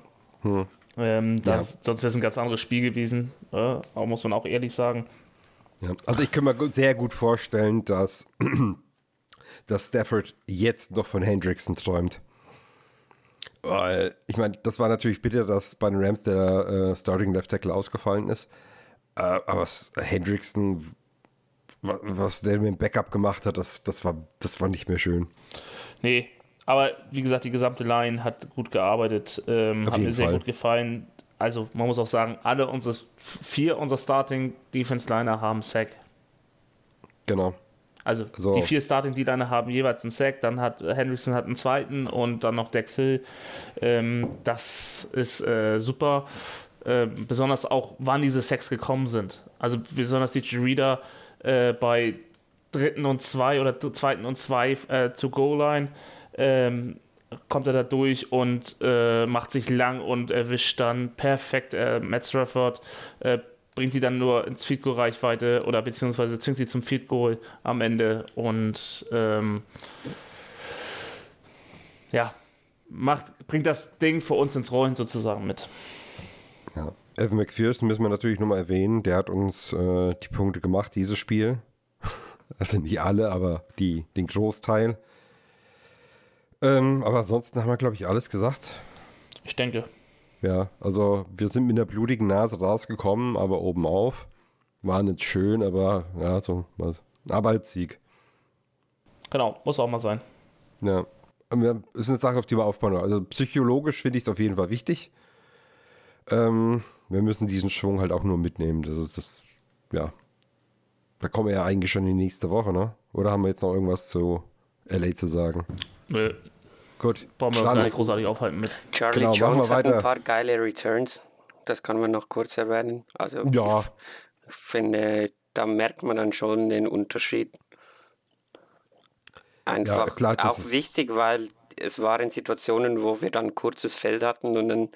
[SPEAKER 6] Ähm, da,
[SPEAKER 4] Ja.
[SPEAKER 6] Sonst wäre es ein ganz anderes Spiel gewesen, äh, aber muss man auch ehrlich sagen.
[SPEAKER 4] Ja. Also ich kann mir sehr gut vorstellen, dass, dass Stafford jetzt noch von Hendrickson träumt. Weil, ich meine, das war natürlich bitter, dass bei den Rams der äh, Starting Left Tackle ausgefallen ist. Äh, aber Hendrickson, wa- was der mit dem Backup gemacht hat, das, das, war, das war nicht mehr schön.
[SPEAKER 6] Nee, aber wie gesagt, die gesamte Line hat gut gearbeitet, ähm, hat mir
[SPEAKER 4] jeden
[SPEAKER 6] sehr
[SPEAKER 4] Fall.
[SPEAKER 6] gut gefallen. Also man muss auch sagen, alle unsere vier unserer Starting Defense Liner haben Sack.
[SPEAKER 4] Genau.
[SPEAKER 6] Also
[SPEAKER 4] So.
[SPEAKER 6] die vier Starting D-Liner haben jeweils einen Sack, dann hat Hendrickson hat einen zweiten und dann noch Dex Hill. Ähm, das ist äh, super. Ähm, besonders auch, wann diese Sacks gekommen sind. Also besonders die Reader äh, bei dritten und zwei oder zweiten und zwei äh, to Goal-Line ähm, kommt er da durch und äh, macht sich lang und erwischt dann perfekt äh, Matt Strafford, äh, bringt die dann nur ins Field Goal Reichweite oder beziehungsweise zwingt sie zum Field Goal am Ende und ähm, ja, macht, bringt das Ding für uns ins Rollen sozusagen mit.
[SPEAKER 4] Ja. Evan McPherson müssen wir natürlich nochmal erwähnen. Der hat uns äh, die Punkte gemacht, dieses Spiel. Also nicht alle, aber die, den Großteil. Ähm, aber ansonsten haben wir, glaube ich, alles gesagt.
[SPEAKER 6] Ich denke.
[SPEAKER 4] Ja, also wir sind mit einer blutigen Nase rausgekommen, aber oben auf. War nicht schön, aber ja, so was. Ein Arbeitssieg.
[SPEAKER 6] Genau, muss auch mal sein.
[SPEAKER 4] Ja. Ist eine Sache, auf die wir aufbauen. Also psychologisch finde ich es auf jeden Fall wichtig. Ähm, wir müssen diesen Schwung halt auch nur mitnehmen. Das ist das, ja. Da kommen wir ja eigentlich schon in die nächste Woche, ne? Oder haben wir jetzt noch irgendwas zu LA zu sagen?
[SPEAKER 6] Nö,
[SPEAKER 4] Gut.
[SPEAKER 6] brauchen wir uns gar nicht großartig aufhalten mit.
[SPEAKER 5] Charlie
[SPEAKER 4] Genau, machen wir
[SPEAKER 5] Jones hat ein paar geile Returns. Das kann man noch kurz erwähnen. Also
[SPEAKER 4] Ja.
[SPEAKER 5] ich finde, da merkt man dann schon den Unterschied. Einfach
[SPEAKER 4] klar, das
[SPEAKER 5] auch
[SPEAKER 4] ist-
[SPEAKER 5] wichtig, weil es waren Situationen, wo wir dann kurzes Feld hatten und dann,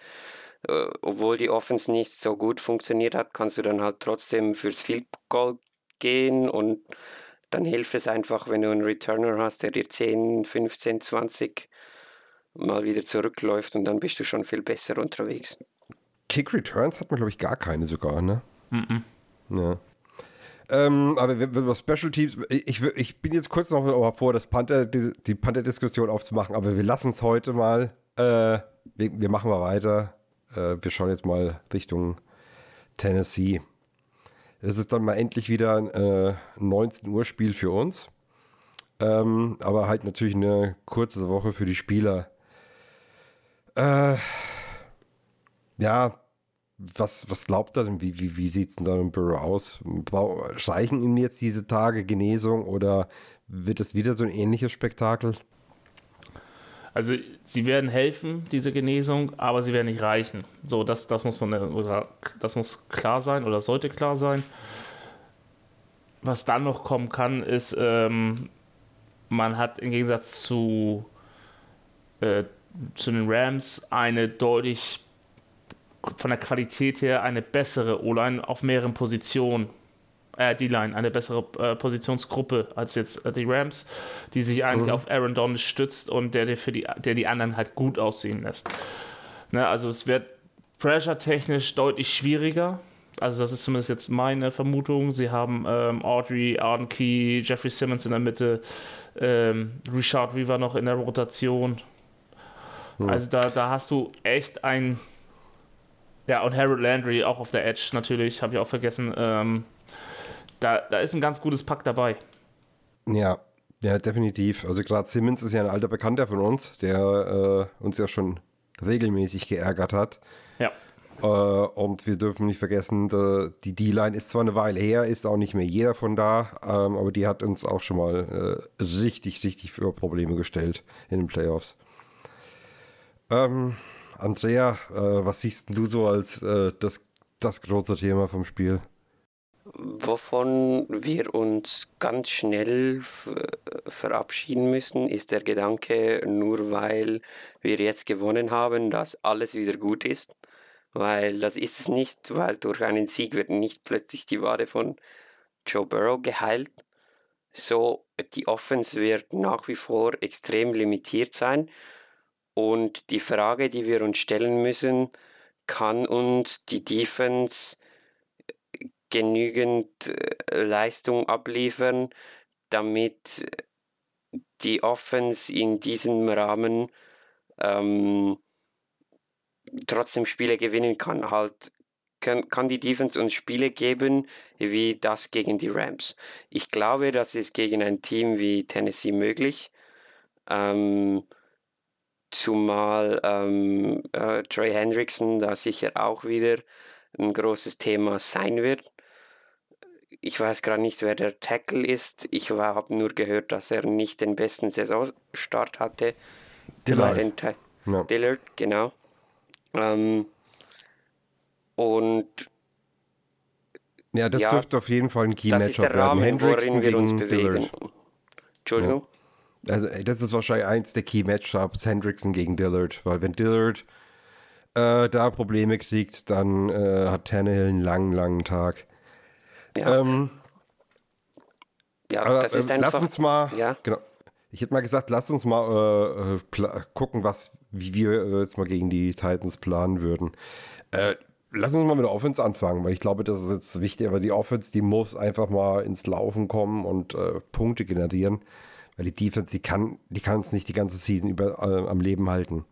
[SPEAKER 5] äh, obwohl die Offense nicht so gut funktioniert hat, kannst du dann halt trotzdem fürs Field Goal gehen und dann hilft es einfach, wenn du einen Returner hast, der dir 10, 15, 20 mal wieder zurückläuft und dann bist du schon viel besser unterwegs.
[SPEAKER 4] Kick Returns hat man, glaube ich, gar keine sogar, ne? Ja. Ähm, aber wir- wir- Special Teams, ich, ich, bin jetzt kurz noch mal vor, das Panther, die, die Panther-Diskussion aufzumachen, aber wir lassen es heute mal. Äh, wir, wir machen mal weiter. Äh, wir schauen jetzt mal Richtung Tennessee. Es ist dann mal endlich wieder ein äh, 19 Uhr Spiel für uns. Ähm, aber halt natürlich eine kurze Woche für die Spieler. Äh, ja, was, was glaubt er denn? Wie, wie, wie sieht es denn da im Büro aus? Reichen ihm jetzt diese Tage Genesung oder wird es wieder so ein ähnliches Spektakel?
[SPEAKER 6] Also sie werden helfen, diese Genesung, aber sie werden nicht reichen. So, das, das muss man oder das muss klar sein oder sollte klar sein. Was dann noch kommen kann, ist, ähm, man hat im Gegensatz zu, äh, zu den Rams eine deutlich von der Qualität her eine bessere O-Line auf mehreren Positionen. Äh, D-Line, eine bessere äh, Positionsgruppe als jetzt äh, die Rams, die sich eigentlich auf Aaron Donald stützt und der, der, für die, der die anderen halt gut aussehen lässt. Ne, also es wird pressure-technisch deutlich schwieriger. Also das ist zumindest jetzt meine Vermutung. Sie haben ähm, Audrey, Arden Key, Jeffrey Simmons in der Mitte, ähm, Richard Weaver noch in der Rotation. Also da, da hast du echt ein ja, und Harold Landry auch auf der Edge natürlich, habe ich auch vergessen. Ähm, da, da ist ein ganz gutes Pack dabei.
[SPEAKER 4] Ja, ja, definitiv. Also gerade Simmons ist ja ein alter Bekannter von uns, der äh, uns ja schon regelmäßig geärgert hat.
[SPEAKER 6] Ja.
[SPEAKER 4] Äh, und wir dürfen nicht vergessen, die D-Line ist zwar eine Weile her, ist auch nicht mehr jeder von da, ähm, aber die hat uns auch schon mal äh, richtig, richtig für Probleme gestellt in den Playoffs. Ähm, Andrea, äh, was siehst du so als äh, das, das große Thema vom Spiel?
[SPEAKER 5] Wovon wir uns ganz schnell verabschieden müssen, ist der Gedanke, nur weil wir jetzt gewonnen haben, dass alles wieder gut ist. Weil das ist es nicht, weil durch einen Sieg wird nicht plötzlich die Wade von Joe Burrow geheilt. So, die Offense wird nach wie vor extrem limitiert sein. Und die Frage, die wir uns stellen müssen, kann uns die Defense genügend äh, Leistung abliefern, damit die Offense in diesem Rahmen ähm, trotzdem Spiele gewinnen kann. Halt kann, kann die Defense uns Spiele geben wie das gegen die Rams. Ich glaube, das ist gegen ein Team wie Tennessee möglich. Ähm, zumal ähm, äh, Trey Hendrickson da sicher auch wieder ein großes Thema sein wird. Ich weiß gerade nicht, wer der Tackle ist. Ich habe nur gehört, dass er nicht den besten Saisonstart hatte.
[SPEAKER 4] Dillard.
[SPEAKER 5] Bei den Ta-
[SPEAKER 4] Ja.
[SPEAKER 5] Dillard, genau. Ähm, und
[SPEAKER 4] Ja, das
[SPEAKER 5] Ja,
[SPEAKER 4] dürfte auf jeden Fall ein
[SPEAKER 5] das ist
[SPEAKER 4] Key-Matchup
[SPEAKER 5] der
[SPEAKER 4] werden.
[SPEAKER 5] Rahmen,
[SPEAKER 4] Hendrickson
[SPEAKER 5] worin wir uns
[SPEAKER 4] gegen
[SPEAKER 5] bewegen.
[SPEAKER 4] Dillard.
[SPEAKER 5] Entschuldigung.
[SPEAKER 4] Also, ey, das ist wahrscheinlich eins der Key-Matchups, Hendrickson gegen Dillard. Weil wenn Dillard äh, da Probleme kriegt, dann äh, hat Tannehill einen langen, langen Tag.
[SPEAKER 5] Ja,
[SPEAKER 4] Ähm,
[SPEAKER 5] ja
[SPEAKER 4] aber,
[SPEAKER 5] das ist
[SPEAKER 4] äh,
[SPEAKER 5] einfach.
[SPEAKER 4] lass uns mal,
[SPEAKER 5] Ja.
[SPEAKER 4] genau. Ich hätte mal gesagt, lass uns mal äh, äh gucken, was, wie wir äh, jetzt mal gegen die Titans planen würden. Äh, lass uns mal mit der Offense anfangen, weil ich glaube, das ist jetzt wichtig, aber die Offense, die muss einfach mal ins Laufen kommen und äh, Punkte generieren, weil die Defense, die kann, die kann es nicht die ganze Season über äh, am Leben halten.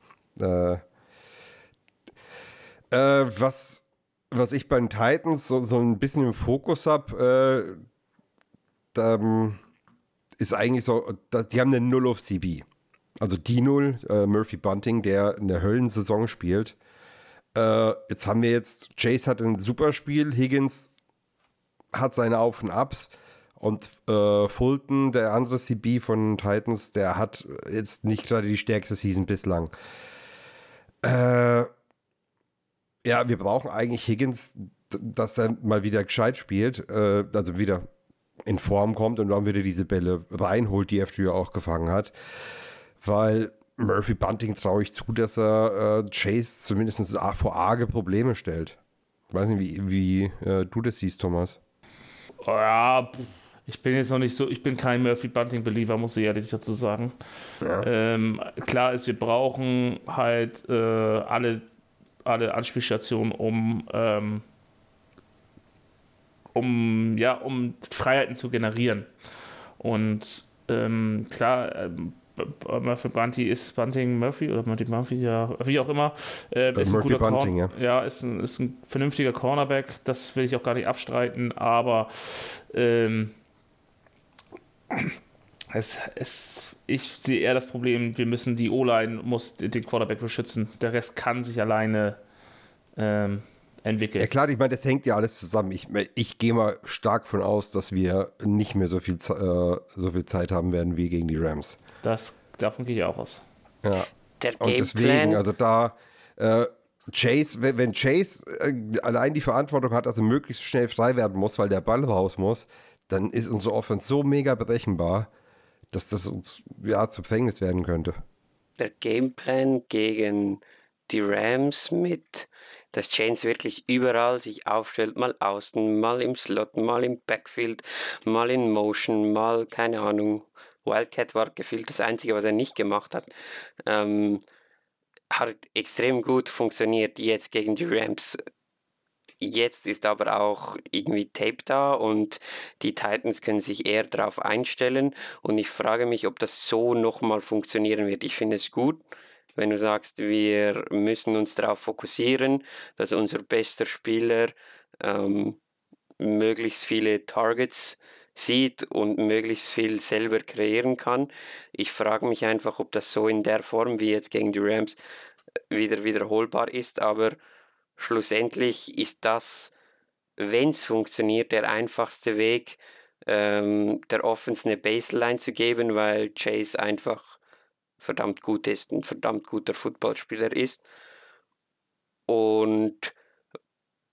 [SPEAKER 4] Was, was ich bei den Titans so, so ein bisschen im Fokus habe, äh, ähm, ist eigentlich so, dass, die haben eine Null auf CB. Also die Null, äh, Murphy Bunting, der eine Höllensaison spielt. Äh, jetzt haben wir jetzt, Chase hat ein super Spiel, Higgins hat seine Auf und Abs und äh, Fulton, der andere CB von Titans, der hat jetzt nicht gerade die stärkste Season bislang. Äh, ja, wir brauchen eigentlich Higgins, dass er mal wieder gescheit spielt, äh, also wieder in Form kommt und dann wieder diese Bälle reinholt, die er früher auch gefangen hat. Weil Murphy Bunting traue ich zu, dass er äh, Chase zumindest vor arge Probleme stellt. Ich weiß nicht, wie, wie äh, du das siehst, Thomas.
[SPEAKER 6] Oh ja, ich bin jetzt noch nicht so, ich bin kein Murphy Bunting-Believer, muss ich ehrlich dazu sagen. Ja. Ähm, klar ist, wir brauchen halt äh, alle, alle Anspielstationen, um, ähm, um, ja, um Freiheiten zu generieren. Und ähm, klar, ähm, Murphy Bunty ist Bunting Murphy oder Monty Murphy, ja, wie auch immer. Äh, ist Murphy Bunting, ja. Ja, ist ein, ist ein vernünftiger Cornerback, das will ich auch gar nicht abstreiten, aber ähm, es, es, ich sehe eher das Problem, wir müssen die O-Line, muss den Quarterback beschützen. Der Rest kann sich alleine ähm, entwickeln.
[SPEAKER 4] Ja klar, ich meine, das hängt ja alles zusammen. Ich, ich gehe mal stark von aus, dass wir nicht mehr so viel, äh, so viel Zeit haben werden wie gegen die Rams.
[SPEAKER 6] Das, davon gehe ich auch aus.
[SPEAKER 4] Ja. Der Und deswegen, also da äh, Chase, wenn, Chase äh, allein die Verantwortung hat, dass er möglichst schnell frei werden muss, weil der Ball raus muss, dann ist unsere Offense so mega berechenbar, dass das uns ja zu Gefängnis werden könnte.
[SPEAKER 5] Der Gameplan gegen die Rams mit, dass Chains wirklich überall sich aufstellt, mal außen, mal im Slot, mal im Backfield, mal in Motion, mal, keine Ahnung, Wildcat war gefühlt das Einzige, was er nicht gemacht hat. Ähm, hat extrem gut funktioniert jetzt gegen die Rams. Jetzt ist aber auch irgendwie Tape da und die Titans können sich eher darauf einstellen. Und ich frage mich, ob das so nochmal funktionieren wird. Ich finde es gut, wenn du sagst, wir müssen uns darauf fokussieren, dass unser bester Spieler ähm, möglichst viele Targets sieht und möglichst viel selber kreieren kann. Ich frage mich einfach, ob das so in der Form wie jetzt gegen die Rams wieder wiederholbar ist, aber schlussendlich ist das, wenn es funktioniert, der einfachste Weg, ähm, der Offense eine Baseline zu geben, weil Chase einfach verdammt gut ist, ein verdammt guter Footballspieler ist. Und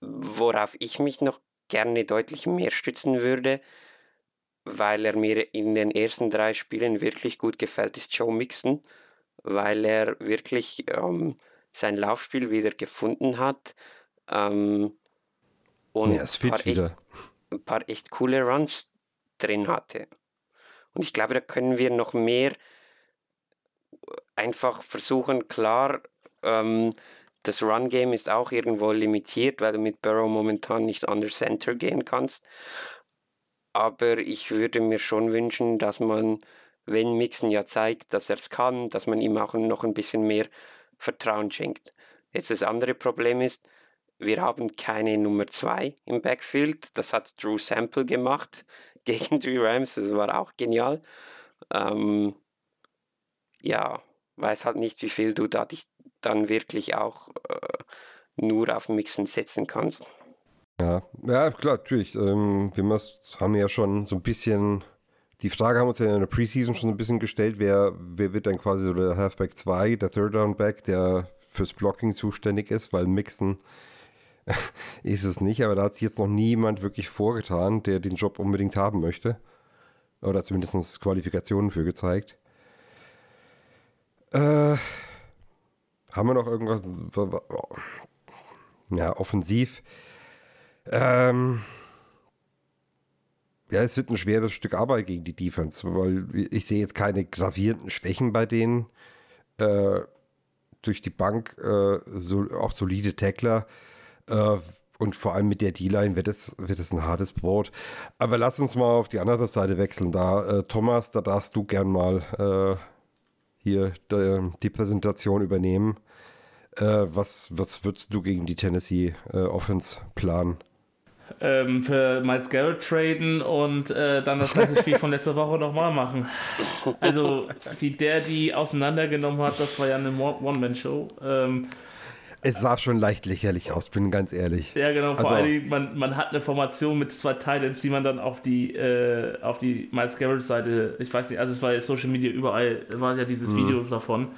[SPEAKER 5] worauf ich mich noch gerne deutlich mehr stützen würde, weil er mir in den ersten drei Spielen wirklich gut gefällt, ist Joe Mixon, weil er wirklich ähm, sein Laufspiel wieder gefunden hat ähm, und
[SPEAKER 4] ja, ein, paar echt,
[SPEAKER 5] ein paar echt coole Runs drin hatte. Und ich glaube, da können wir noch mehr einfach versuchen, klar, ähm, das Run-Game ist auch irgendwo limitiert, weil du mit Burrow momentan nicht under Center gehen kannst. Aber ich würde mir schon wünschen, dass man, wenn Mixon ja zeigt, dass er es kann, dass man ihm auch noch ein bisschen mehr Vertrauen schenkt. Jetzt das andere Problem ist, wir haben keine Nummer 2 im Backfield. Das hat Drew Sample gemacht gegen die Rams. Das war auch genial. Ähm, ja, weiß halt nicht, wie viel du da dich dann wirklich auch äh, nur auf Mixen setzen kannst.
[SPEAKER 4] Ja, ja klar, natürlich. Ähm, wir haben ja schon so ein bisschen die Frage haben uns ja in der Preseason schon ein bisschen gestellt, wer, wer wird dann quasi so der Halfback 2, der Third Down Back, der fürs Blocking zuständig ist, weil Mixen ist es nicht, aber da hat sich jetzt noch niemand wirklich vorgetan, der den Job unbedingt haben möchte. Oder zumindest Qualifikationen für gezeigt. Äh, haben wir noch irgendwas? Ja, offensiv. Ähm, ja, es wird ein schweres Stück Arbeit gegen die Defense, weil ich sehe jetzt keine gravierenden Schwächen bei denen. Äh, durch die Bank äh, so, auch solide Tackler. Äh, und vor allem mit der D-Line wird es, wird es ein hartes Brot. Aber lass uns mal auf die andere Seite wechseln. Da, äh, Thomas, da darfst du gern mal äh, hier de, die Präsentation übernehmen. Äh, was, was würdest du gegen die Tennessee Offense planen?
[SPEAKER 6] Ähm, für Miles Garrett traden und äh, dann das gleiche Spiel von letzter Woche nochmal machen. Also, wie der die auseinandergenommen hat, das war ja eine One-Man-Show. Ähm,
[SPEAKER 4] es sah schon leicht lächerlich aus, bin ganz ehrlich.
[SPEAKER 6] Ja, genau. Vor
[SPEAKER 4] Also-
[SPEAKER 6] Dingen, man, man hat eine Formation mit zwei Titans, die man dann auf die, äh, auf die Miles Garrett-Seite, ich weiß nicht, also es war ja Social Media überall, war ja dieses Video davon.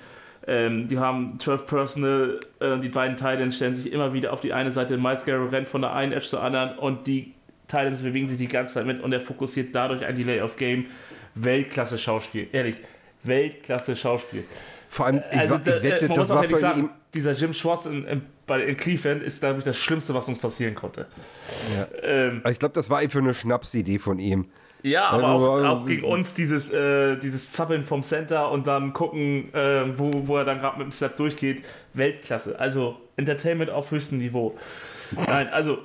[SPEAKER 6] Ähm, die haben 12 Personal, äh, die beiden Titans stellen sich immer wieder auf die eine Seite, Miles Garrett rennt von der einen Edge zur anderen und die Titans bewegen sich die ganze Zeit mit und er fokussiert dadurch ein Delay of Game. Weltklasse Schauspiel, ehrlich. Weltklasse Schauspiel.
[SPEAKER 4] Vor allem, ich,
[SPEAKER 6] Also, da-
[SPEAKER 4] ich wette,
[SPEAKER 6] äh,
[SPEAKER 4] das war von
[SPEAKER 6] sagen,
[SPEAKER 4] ihm.
[SPEAKER 6] dieser Jim Schwartz in, in, in Cleveland ist, glaube ich, das Schlimmste, was uns passieren konnte. Ähm,
[SPEAKER 4] Ich glaube, das war einfach eine Schnapsidee von ihm.
[SPEAKER 6] Ja, aber auch, auch gegen uns dieses, äh, dieses Zappeln vom Center und dann gucken, äh, wo, wo er dann gerade mit dem Step durchgeht. Weltklasse. Also Entertainment auf höchstem Niveau. Nein, also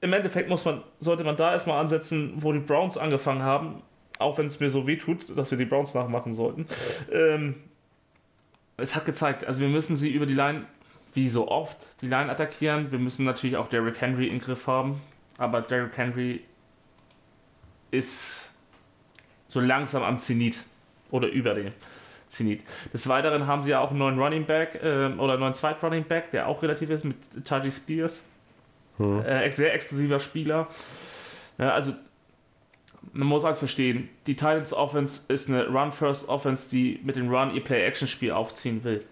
[SPEAKER 6] im Endeffekt muss man, sollte man da erstmal ansetzen, wo die Browns angefangen haben, auch wenn es mir so weh tut, dass wir die Browns nachmachen sollten. Ähm, es hat gezeigt, also wir müssen sie über die Line, wie so oft, die Line attackieren. Wir müssen natürlich auch Derrick Henry im Griff haben, aber Derrick Henry ist so langsam am Zenit oder über dem Zenit. Des Weiteren haben sie ja auch einen neuen Running Back ähm, oder einen neuen Zweit Running Back, der auch relativ ist mit Taji Spears. Äh, ex- sehr explosiver Spieler. Ja, also man muss eins verstehen, die Titans Offense ist eine Run-First Offense, die mit dem Run ihr Play-Action-Spiel aufziehen will.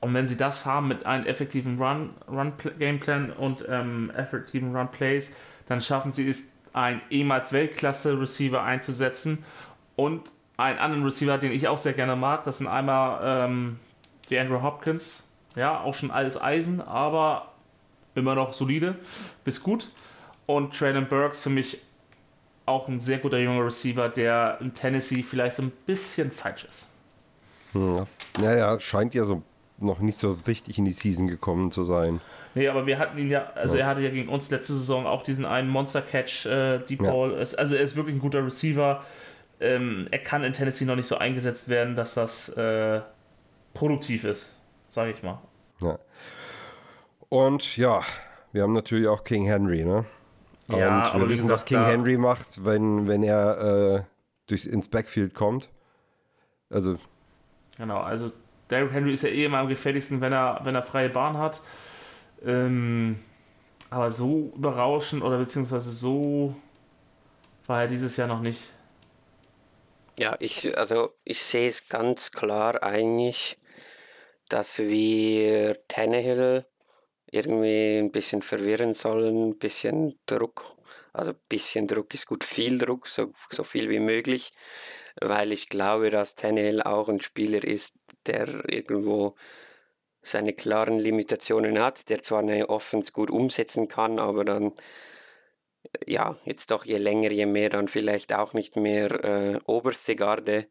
[SPEAKER 6] Und wenn sie das haben mit einem effektiven Run, Run Gameplan und ähm, effektiven Run Plays, dann schaffen sie es, einen ehemals Weltklasse-Receiver einzusetzen und einen anderen Receiver, den ich auch sehr gerne mag. Das sind einmal ähm, die Andrew Hopkins, ja, auch schon altes Eisen, aber immer noch solide, bis gut. Und Traylon Burks für mich auch ein sehr guter junger Receiver, der in Tennessee vielleicht so ein bisschen falsch ist.
[SPEAKER 4] Ja. Naja, scheint ja so noch nicht so richtig in die Season gekommen zu sein.
[SPEAKER 6] Nee, aber wir hatten ihn ja, also er hatte ja gegen uns letzte Saison auch diesen einen Monster-Catch, äh, Deep
[SPEAKER 4] Ja.
[SPEAKER 6] Ball. Es- Also er ist wirklich ein guter Receiver. Ähm, er kann in Tennessee noch nicht so eingesetzt werden, dass das äh, produktiv ist, sage ich mal.
[SPEAKER 4] Ja. Und ja, wir haben natürlich auch King Henry, ne?
[SPEAKER 6] Ja,
[SPEAKER 4] und
[SPEAKER 6] aber
[SPEAKER 4] wir
[SPEAKER 6] wie
[SPEAKER 4] wissen,
[SPEAKER 6] gesagt,
[SPEAKER 4] was King Henry macht, wenn, wenn er äh, durch, ins Backfield kommt. Also,
[SPEAKER 6] Genau, also Derrick Henry ist ja eh immer am gefährlichsten, wenn er, wenn er freie Bahn hat. Ähm, aber so überraschend oder beziehungsweise so war er dieses Jahr noch nicht.
[SPEAKER 5] Ja, ich, also ich sehe es ganz klar eigentlich, dass wir Tannehill irgendwie ein bisschen verwirren sollen, ein bisschen Druck, also ein bisschen Druck ist gut, viel Druck, so, so viel wie möglich, weil ich glaube, dass Tannehill auch ein Spieler ist, der irgendwo seine klaren Limitationen hat, der zwar eine Offense gut umsetzen kann, aber dann ja, jetzt doch je länger, je mehr dann vielleicht auch nicht mehr äh, oberste Garde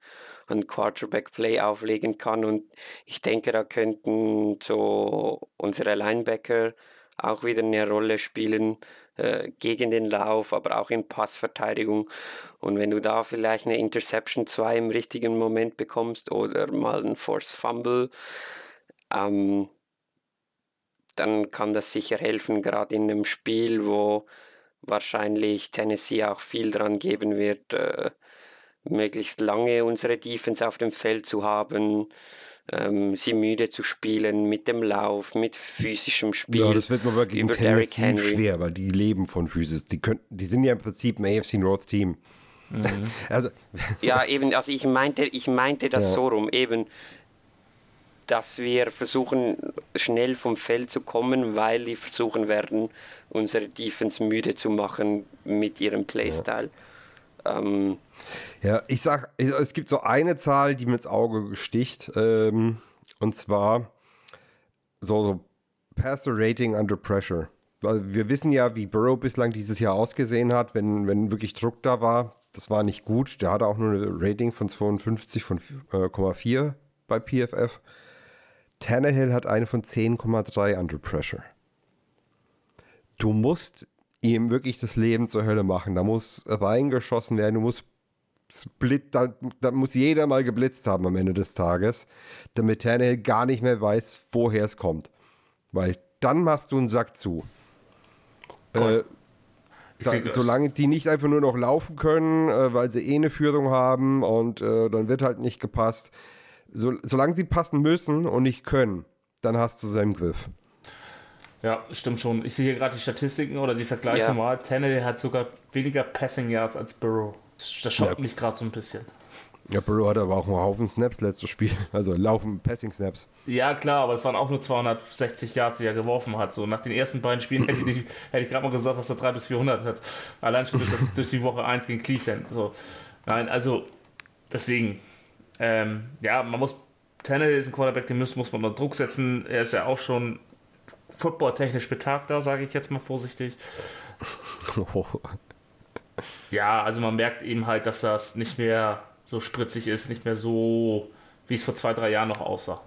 [SPEAKER 5] an Quarterback-Play auflegen kann. Und ich denke, da könnten so unsere Linebacker auch wieder eine Rolle spielen äh, gegen den Lauf, aber auch in Passverteidigung. Und wenn du da vielleicht eine Interception 2 im richtigen Moment bekommst oder mal ein Force Fumble, ähm, dann kann das sicher helfen, gerade in einem Spiel, wo wahrscheinlich Tennessee auch viel dran geben wird, äh, möglichst lange unsere Defense auf dem Feld zu haben, ähm, sie müde zu spielen mit dem Lauf, mit physischem Spiel.
[SPEAKER 4] ja, das wird mir aber gegen
[SPEAKER 5] über Derrick
[SPEAKER 4] Tennessee
[SPEAKER 5] Henry.
[SPEAKER 4] schwer, weil die leben von Physis. Die, können, die sind ja im Prinzip ein AFC North Team. Also,
[SPEAKER 5] Ja, eben, also ich meinte, ich meinte das
[SPEAKER 4] Ja.
[SPEAKER 5] so rum, eben, dass wir versuchen, schnell vom Feld zu kommen, weil die versuchen werden, unsere Defense müde zu machen mit ihrem Playstyle. Ähm,
[SPEAKER 4] Ja, ich sag, es gibt so eine Zahl, die mir ins Auge sticht, ähm, und zwar so, so Passer Rating under Pressure. weil wir wissen ja, wie Burrow bislang dieses Jahr ausgesehen hat, wenn, wenn wirklich Druck da war. Das war nicht gut. Der hatte auch nur ein Rating von 52 von äh, 4 bei PFF. Tannehill hat eine von 10,3 under pressure. Du musst ihm wirklich das Leben zur Hölle machen. Da muss reingeschossen werden, du musst Split, da, da, muss jeder mal geblitzt haben am Ende des Tages, damit Tannehill gar nicht mehr weiß, woher es kommt. Weil dann machst du einen Sack zu. Äh, da, solange die nicht einfach nur noch laufen können, äh, weil sie eh eine Führung haben und äh, dann wird halt nicht gepasst. So, solange sie passen müssen und nicht können, dann hast du seinen Griff.
[SPEAKER 6] Ja, stimmt schon. Ich sehe hier gerade die Statistiken oder die Vergleiche ja. mal. Tannehill hat sogar weniger Passing Yards als Burrow. Das schockt ja. mich gerade so ein bisschen.
[SPEAKER 4] Ja, Burrow hat aber auch einen Haufen Snaps letztes Spiel. Also laufen Passing Snaps.
[SPEAKER 6] Ja, klar, aber es waren auch nur 260 Yards, die er geworfen hat. So nach den ersten beiden Spielen hätte ich, ich gerade mal gesagt, dass er 300 bis 400 hat. Allein schon durch, das, durch die Woche 1 gegen Cleveland. So. Nein, also deswegen. Ähm, ja, man muss. Tannehill ist ein Quarterback, den muss, muss man unter Druck setzen. Er ist ja auch schon footballtechnisch betagter, sage ich jetzt mal vorsichtig. Ja, also man merkt eben halt, dass das nicht mehr so spritzig ist, nicht mehr so, wie es vor zwei, drei Jahren noch aussah.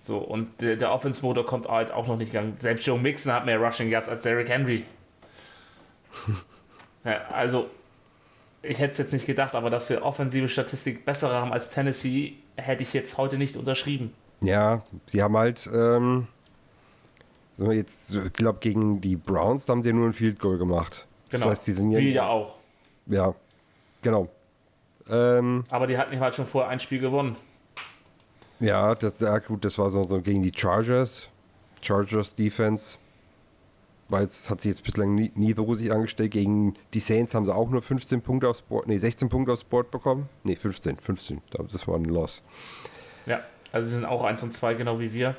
[SPEAKER 6] So, und der, der Offense-Motor kommt halt auch noch nicht gegangen. Selbst Joe Mixon hat mehr Rushing Yards als Derrick Henry. ja, also, ich hätte es jetzt nicht gedacht, aber dass wir offensive Statistik bessere haben als Tennessee, hätte ich jetzt heute nicht unterschrieben.
[SPEAKER 4] Ja, sie haben halt, ähm, jetzt, ich glaube, gegen die Browns haben sie nur ein Field Goal gemacht.
[SPEAKER 6] Genau. Das heißt, die sind ja. Wie ja auch.
[SPEAKER 4] Ja, genau. Ähm,
[SPEAKER 6] Aber die hatten halt schon vorher ein Spiel gewonnen.
[SPEAKER 4] Ja, das, ja gut, das war so, so gegen die Chargers. Chargers Defense. Weil es hat sich jetzt bislang nie, nie angestellt. Gegen die Saints haben sie auch nur 15 Punkte aufs Board, nee, 16 Punkte aufs Board bekommen. Nee, 15, 15. Das war ein Loss.
[SPEAKER 6] Ja, also sie sind auch 1 und 2, genau wie wir.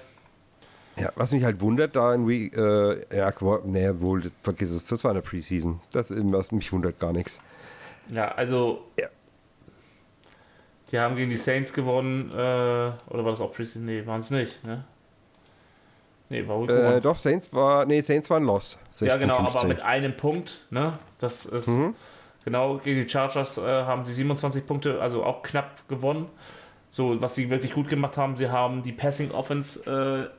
[SPEAKER 4] Ja, was mich halt wundert, da in Week, äh, ja, nee, wohl, vergiss es, das war eine Preseason. Das, was mich wundert gar nichts.
[SPEAKER 6] Ja, also. Ja. Die haben gegen die Saints gewonnen, äh, oder war das auch Preseason? Nee, waren es nicht, ne?
[SPEAKER 4] Nee, war wohl äh, Doch, Saints war, nee, Saints war ein Loss.
[SPEAKER 6] 16, ja, genau, 15. aber mit einem Punkt, ne? Das ist, mhm. genau, gegen die Chargers äh, haben sie 27 Punkte, also auch knapp gewonnen. So, was sie wirklich gut gemacht haben, sie haben die Passing Offense äh,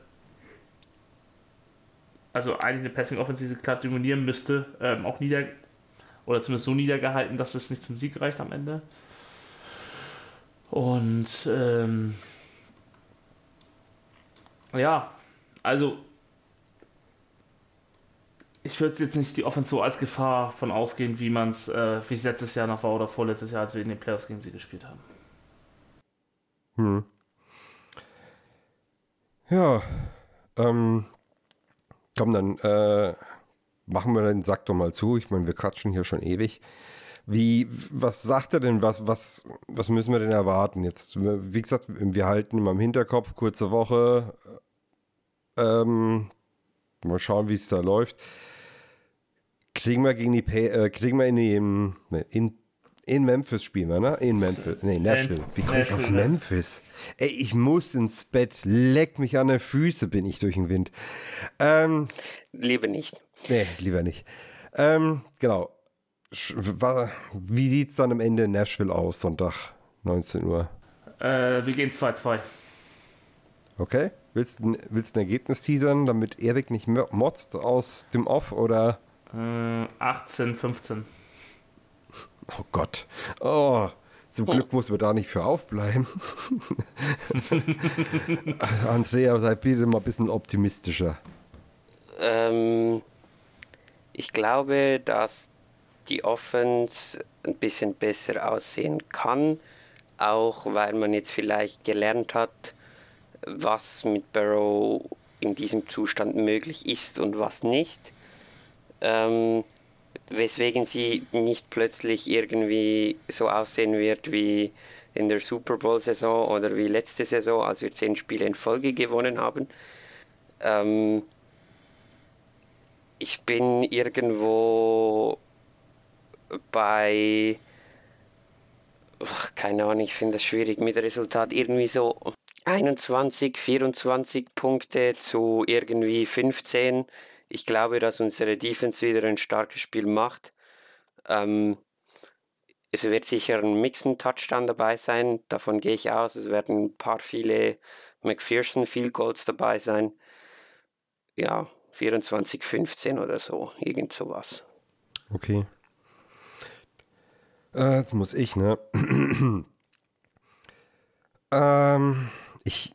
[SPEAKER 6] also eigentlich eine Passing Offense, die sie klar dominieren müsste, ähm, auch nieder oder zumindest so niedergehalten, dass es nicht zum Sieg reicht am Ende. Und ähm, ja, also ich würde jetzt nicht die Offense so als Gefahr von ausgehen, wie man es, äh, wie es letztes Jahr noch war oder vorletztes Jahr, als wir in den Playoffs gegen sie gespielt haben.
[SPEAKER 4] Hm. Ja, ähm, Komm, dann äh, machen wir den Sack doch mal zu. Ich meine, wir quatschen hier schon ewig. Wie, was sagt er denn? Was, was, was müssen wir denn erwarten? Jetzt, wie gesagt, wir halten immer im Hinterkopf, kurze Woche. Ähm, mal schauen, wie es da läuft. Kriegen wir gegen die, äh, kriegen wir in die, in, in Memphis spielen wir, ne? In Memphis. Nee, Nashville. Wie komme ich auf Memphis? Ey, ich muss ins Bett. Leck mich an der Füße, bin ich durch den Wind. Ähm,
[SPEAKER 5] lieber nicht.
[SPEAKER 4] Nee, lieber nicht. Ähm, genau. Wie sieht es dann am Ende in Nashville aus, Sonntag, 19 Uhr?
[SPEAKER 6] Äh, wir gehen 2-2.
[SPEAKER 4] Okay. Willst du willst ein Ergebnis teasern, damit Erik nicht motzt aus dem Off oder?
[SPEAKER 6] Äh, 18, 15.
[SPEAKER 4] Oh Gott. Oh, zum Glück muss man da nicht für aufbleiben. Andrea, sei bitte mal ein bisschen optimistischer.
[SPEAKER 5] Ähm, ich glaube, dass die Offense ein bisschen besser aussehen kann, auch weil man jetzt vielleicht gelernt hat, was mit Barrow in diesem Zustand möglich ist und was nicht. Ähm, weswegen sie nicht plötzlich irgendwie so aussehen wird wie in der Super Bowl-Saison oder wie letzte Saison, als wir zehn Spiele in Folge gewonnen haben. Ähm, ich bin irgendwo bei, ach, keine Ahnung, ich finde das schwierig mit Resultat, irgendwie so 21, 24 Punkte zu irgendwie 15. Ich glaube, dass unsere Defense wieder ein starkes Spiel macht. Ähm, es wird sicher ein Mixen-Touchdown dabei sein, davon gehe ich aus. Es werden ein paar viele McPherson Field Goals dabei sein. Ja, 24, 15 oder so, irgend sowas.
[SPEAKER 4] Okay. Äh, jetzt muss ich, ne? ähm, ich.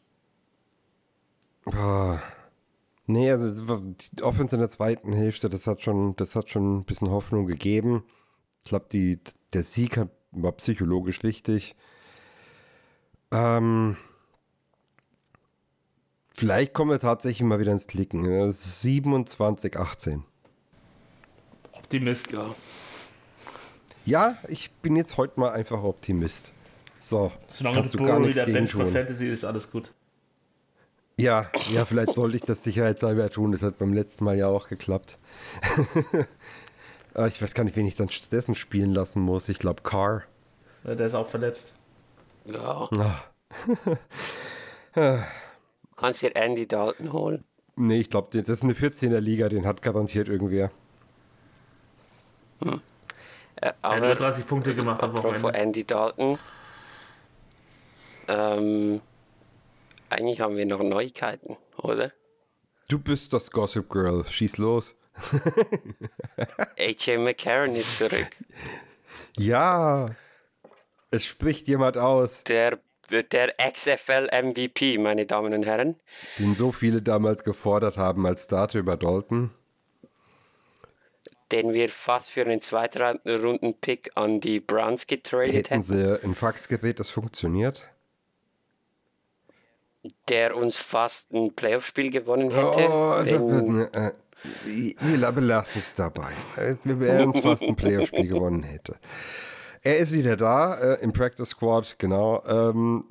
[SPEAKER 4] Boah. Nee, also die Offense in der zweiten Hälfte, das hat schon, das hat schon ein bisschen Hoffnung gegeben. Ich glaube, der Sieg war psychologisch wichtig. Ähm, vielleicht kommen wir tatsächlich mal wieder ins Klicken. 27, 18.
[SPEAKER 6] Optimist.
[SPEAKER 5] Ja.
[SPEAKER 4] Ja, ich bin jetzt heute mal einfach Optimist. So,
[SPEAKER 6] Solange
[SPEAKER 4] kannst
[SPEAKER 6] du
[SPEAKER 4] du gar nichts
[SPEAKER 6] wieder
[SPEAKER 4] gegen tun.
[SPEAKER 6] Fantasy ist, alles gut.
[SPEAKER 4] Ja, ja, vielleicht sollte ich das sicherheitshalber tun. Das hat beim letzten Mal ja auch geklappt. Aber ich weiß gar nicht, wen ich dann stattdessen spielen lassen muss. Ich glaube Carr.
[SPEAKER 6] Ja, Der ist auch verletzt.
[SPEAKER 5] Ja.
[SPEAKER 4] Ah.
[SPEAKER 5] Kannst dir Andy Dalton holen.
[SPEAKER 4] Nee, ich glaube, das ist eine 14er Liga, den hat garantiert irgendwer.
[SPEAKER 5] Äh,
[SPEAKER 6] Er hat
[SPEAKER 5] aber
[SPEAKER 6] über 30 Punkte gemacht am Wochenende.
[SPEAKER 5] Andy Dalton. Ähm, eigentlich haben wir noch Neuigkeiten, oder?
[SPEAKER 4] Du bist das Gossip Girl. Schieß los.
[SPEAKER 5] AJ McCarron ist zurück.
[SPEAKER 4] Ja, es spricht jemand aus,
[SPEAKER 5] Der, der XFL MVP, meine Damen und Herren.
[SPEAKER 4] den so viele damals gefordert haben als Starter über Dalton.
[SPEAKER 5] Den wir fast für einen Zweitrunden-Pick an die Browns getradet
[SPEAKER 4] Hätten
[SPEAKER 5] hätten.
[SPEAKER 4] sie ein Faxgerät, das funktioniert?
[SPEAKER 5] Der uns fast ein Playoff-Spiel gewonnen hätte.
[SPEAKER 4] Oh,
[SPEAKER 5] wenn,
[SPEAKER 4] äh, wir belassen es dabei. Äh, Wir wären uns fast ein Playoff-Spiel gewonnen hätte. Er ist wieder da äh, im Practice Squad, genau. Ähm,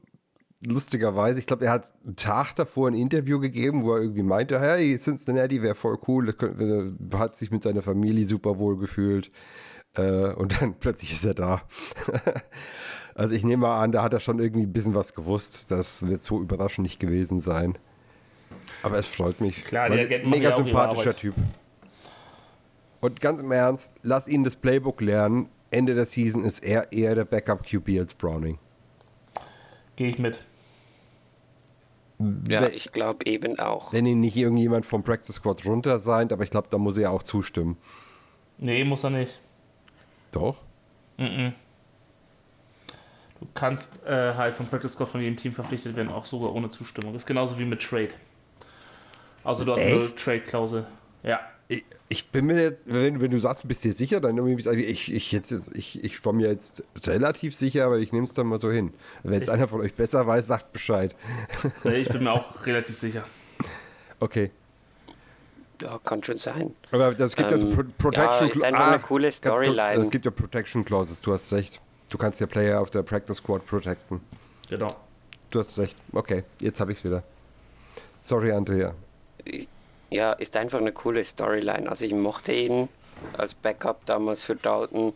[SPEAKER 4] lustigerweise, ich glaube, er hat einen Tag davor ein Interview gegeben, wo er irgendwie meinte, hey, Cincinnati wäre voll cool, er hat sich mit seiner Familie super wohl gefühlt. Äh, und dann plötzlich ist er da. Also ich nehme mal an, da hat er schon irgendwie ein bisschen was gewusst. Das wird so überraschend nicht gewesen sein. Aber es freut mich.
[SPEAKER 6] Klar, Agenten machen
[SPEAKER 4] mega sympathischer. Typ. Und ganz im Ernst, lass ihn das Playbook lernen. Ende der Season ist er eher der Backup QB als Browning.
[SPEAKER 6] Gehe ich mit.
[SPEAKER 5] ja,
[SPEAKER 4] wenn,
[SPEAKER 5] ich glaube eben auch.
[SPEAKER 4] wenn ihn nicht irgendjemand vom Practice Squad runter sein, aber ich glaube, da muss er auch zustimmen.
[SPEAKER 6] Nee, muss er nicht.
[SPEAKER 4] Doch?
[SPEAKER 6] Du kannst äh, halt vom Practice Squad von jedem Team verpflichtet werden, auch sogar ohne Zustimmung. ist genauso wie mit Trade. Also du hast eine
[SPEAKER 4] Echt?
[SPEAKER 6] Trade-Klausel. Ja.
[SPEAKER 4] Ich, ich bin mir jetzt, wenn, wenn du sagst, du bist dir sicher, dann irgendwie, also ich, ich, jetzt, jetzt- ich, ich war mir jetzt relativ sicher, aber ich nehme es dann mal so hin. Wenn es einer von euch besser weiß, sagt Bescheid.
[SPEAKER 6] Nee, Ich bin mir auch relativ sicher.
[SPEAKER 4] Okay.
[SPEAKER 5] Ja, kann schon sein.
[SPEAKER 4] Aber das gibt ja so
[SPEAKER 5] Ähm,
[SPEAKER 4] Pro Protection
[SPEAKER 5] ja, ist einfach eine coole Storyline.
[SPEAKER 4] Es gibt ja Protection Clauses, du hast recht. Du kannst ja Player auf der Practice Squad protecten.
[SPEAKER 6] Genau.
[SPEAKER 4] Du hast recht. Okay, jetzt habe ich es wieder. Sorry, Andrea.
[SPEAKER 5] Ja, ist einfach eine coole Storyline. Also ich mochte ihn als Backup damals für Dalton.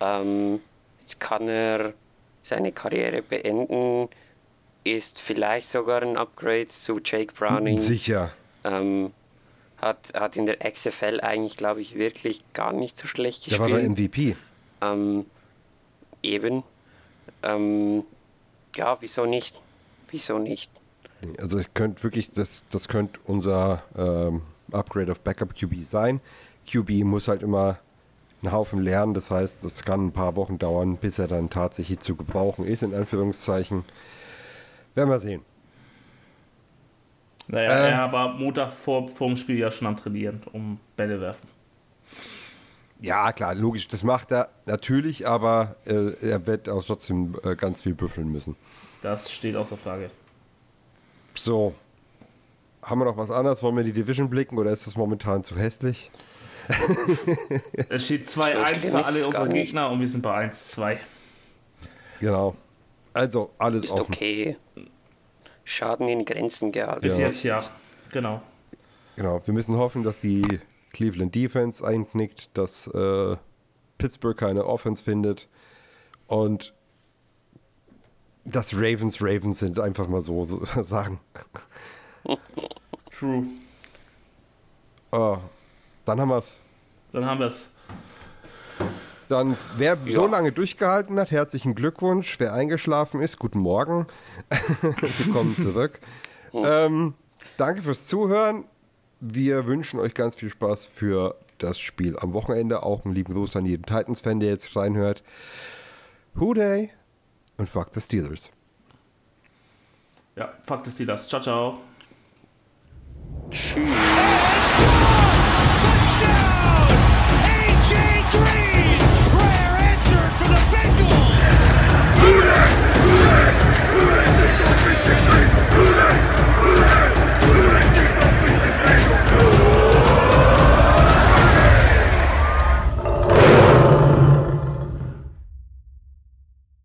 [SPEAKER 5] Ähm, jetzt kann er seine Karriere beenden. Ist vielleicht sogar ein Upgrade zu Jake Browning.
[SPEAKER 4] Sicher.
[SPEAKER 5] Ähm, hat, hat in der XFL eigentlich, glaube ich, wirklich gar nicht so schlecht
[SPEAKER 4] Der war der
[SPEAKER 5] gespielt.
[SPEAKER 4] MVP.
[SPEAKER 5] Ähm, eben. Ähm, ja, wieso nicht? Wieso nicht?
[SPEAKER 4] Also ich könnte wirklich, das, das könnte unser ähm, Upgrade auf Backup QB sein. QB muss halt immer einen Haufen lernen, das heißt, das kann ein paar Wochen dauern, bis er dann tatsächlich zu gebrauchen ist, in Anführungszeichen. Werden wir sehen.
[SPEAKER 6] Naja,
[SPEAKER 4] Ähm.
[SPEAKER 6] er war Montag vor, vor dem Spiel ja schon am Trainieren, um Bälle werfen.
[SPEAKER 4] Ja, klar, logisch, das macht er natürlich, aber äh, er wird auch trotzdem äh, ganz viel büffeln müssen.
[SPEAKER 6] Das steht außer Frage.
[SPEAKER 4] So, haben wir noch was anderes? Wollen wir in die Division blicken oder ist das momentan zu hässlich?
[SPEAKER 6] Es steht
[SPEAKER 5] So
[SPEAKER 6] 2-1
[SPEAKER 5] schlimm
[SPEAKER 6] für alle unsere
[SPEAKER 5] nicht.
[SPEAKER 6] Gegner und wir sind bei 1-2.
[SPEAKER 4] Genau. Also, alles
[SPEAKER 5] Ist
[SPEAKER 4] offen.
[SPEAKER 5] okay. Schaden in Grenzen gehalten.
[SPEAKER 6] Bis
[SPEAKER 4] Ja.
[SPEAKER 6] jetzt ja. Genau.
[SPEAKER 4] Genau, wir müssen hoffen, dass die Cleveland Defense einknickt, dass äh, Pittsburgh keine Offense findet und dass Ravens Ravens sind, einfach mal so, so sagen.
[SPEAKER 6] True.
[SPEAKER 4] Oh, dann haben wir es.
[SPEAKER 6] Dann haben wir es.
[SPEAKER 4] Dann, wer so lange durchgehalten hat, herzlichen Glückwunsch. Wer eingeschlafen ist, guten Morgen. Willkommen zurück. Ähm, danke fürs Zuhören. Wir wünschen euch ganz viel Spaß für das Spiel am Wochenende. Auch einen lieben Gruß an jeden Titans-Fan, der jetzt reinhört. Hooday und fuck the Steelers.
[SPEAKER 6] Ja, fuck the Steelers. Ciao, ciao.
[SPEAKER 5] Tschüss. Who that? Who that? Who that?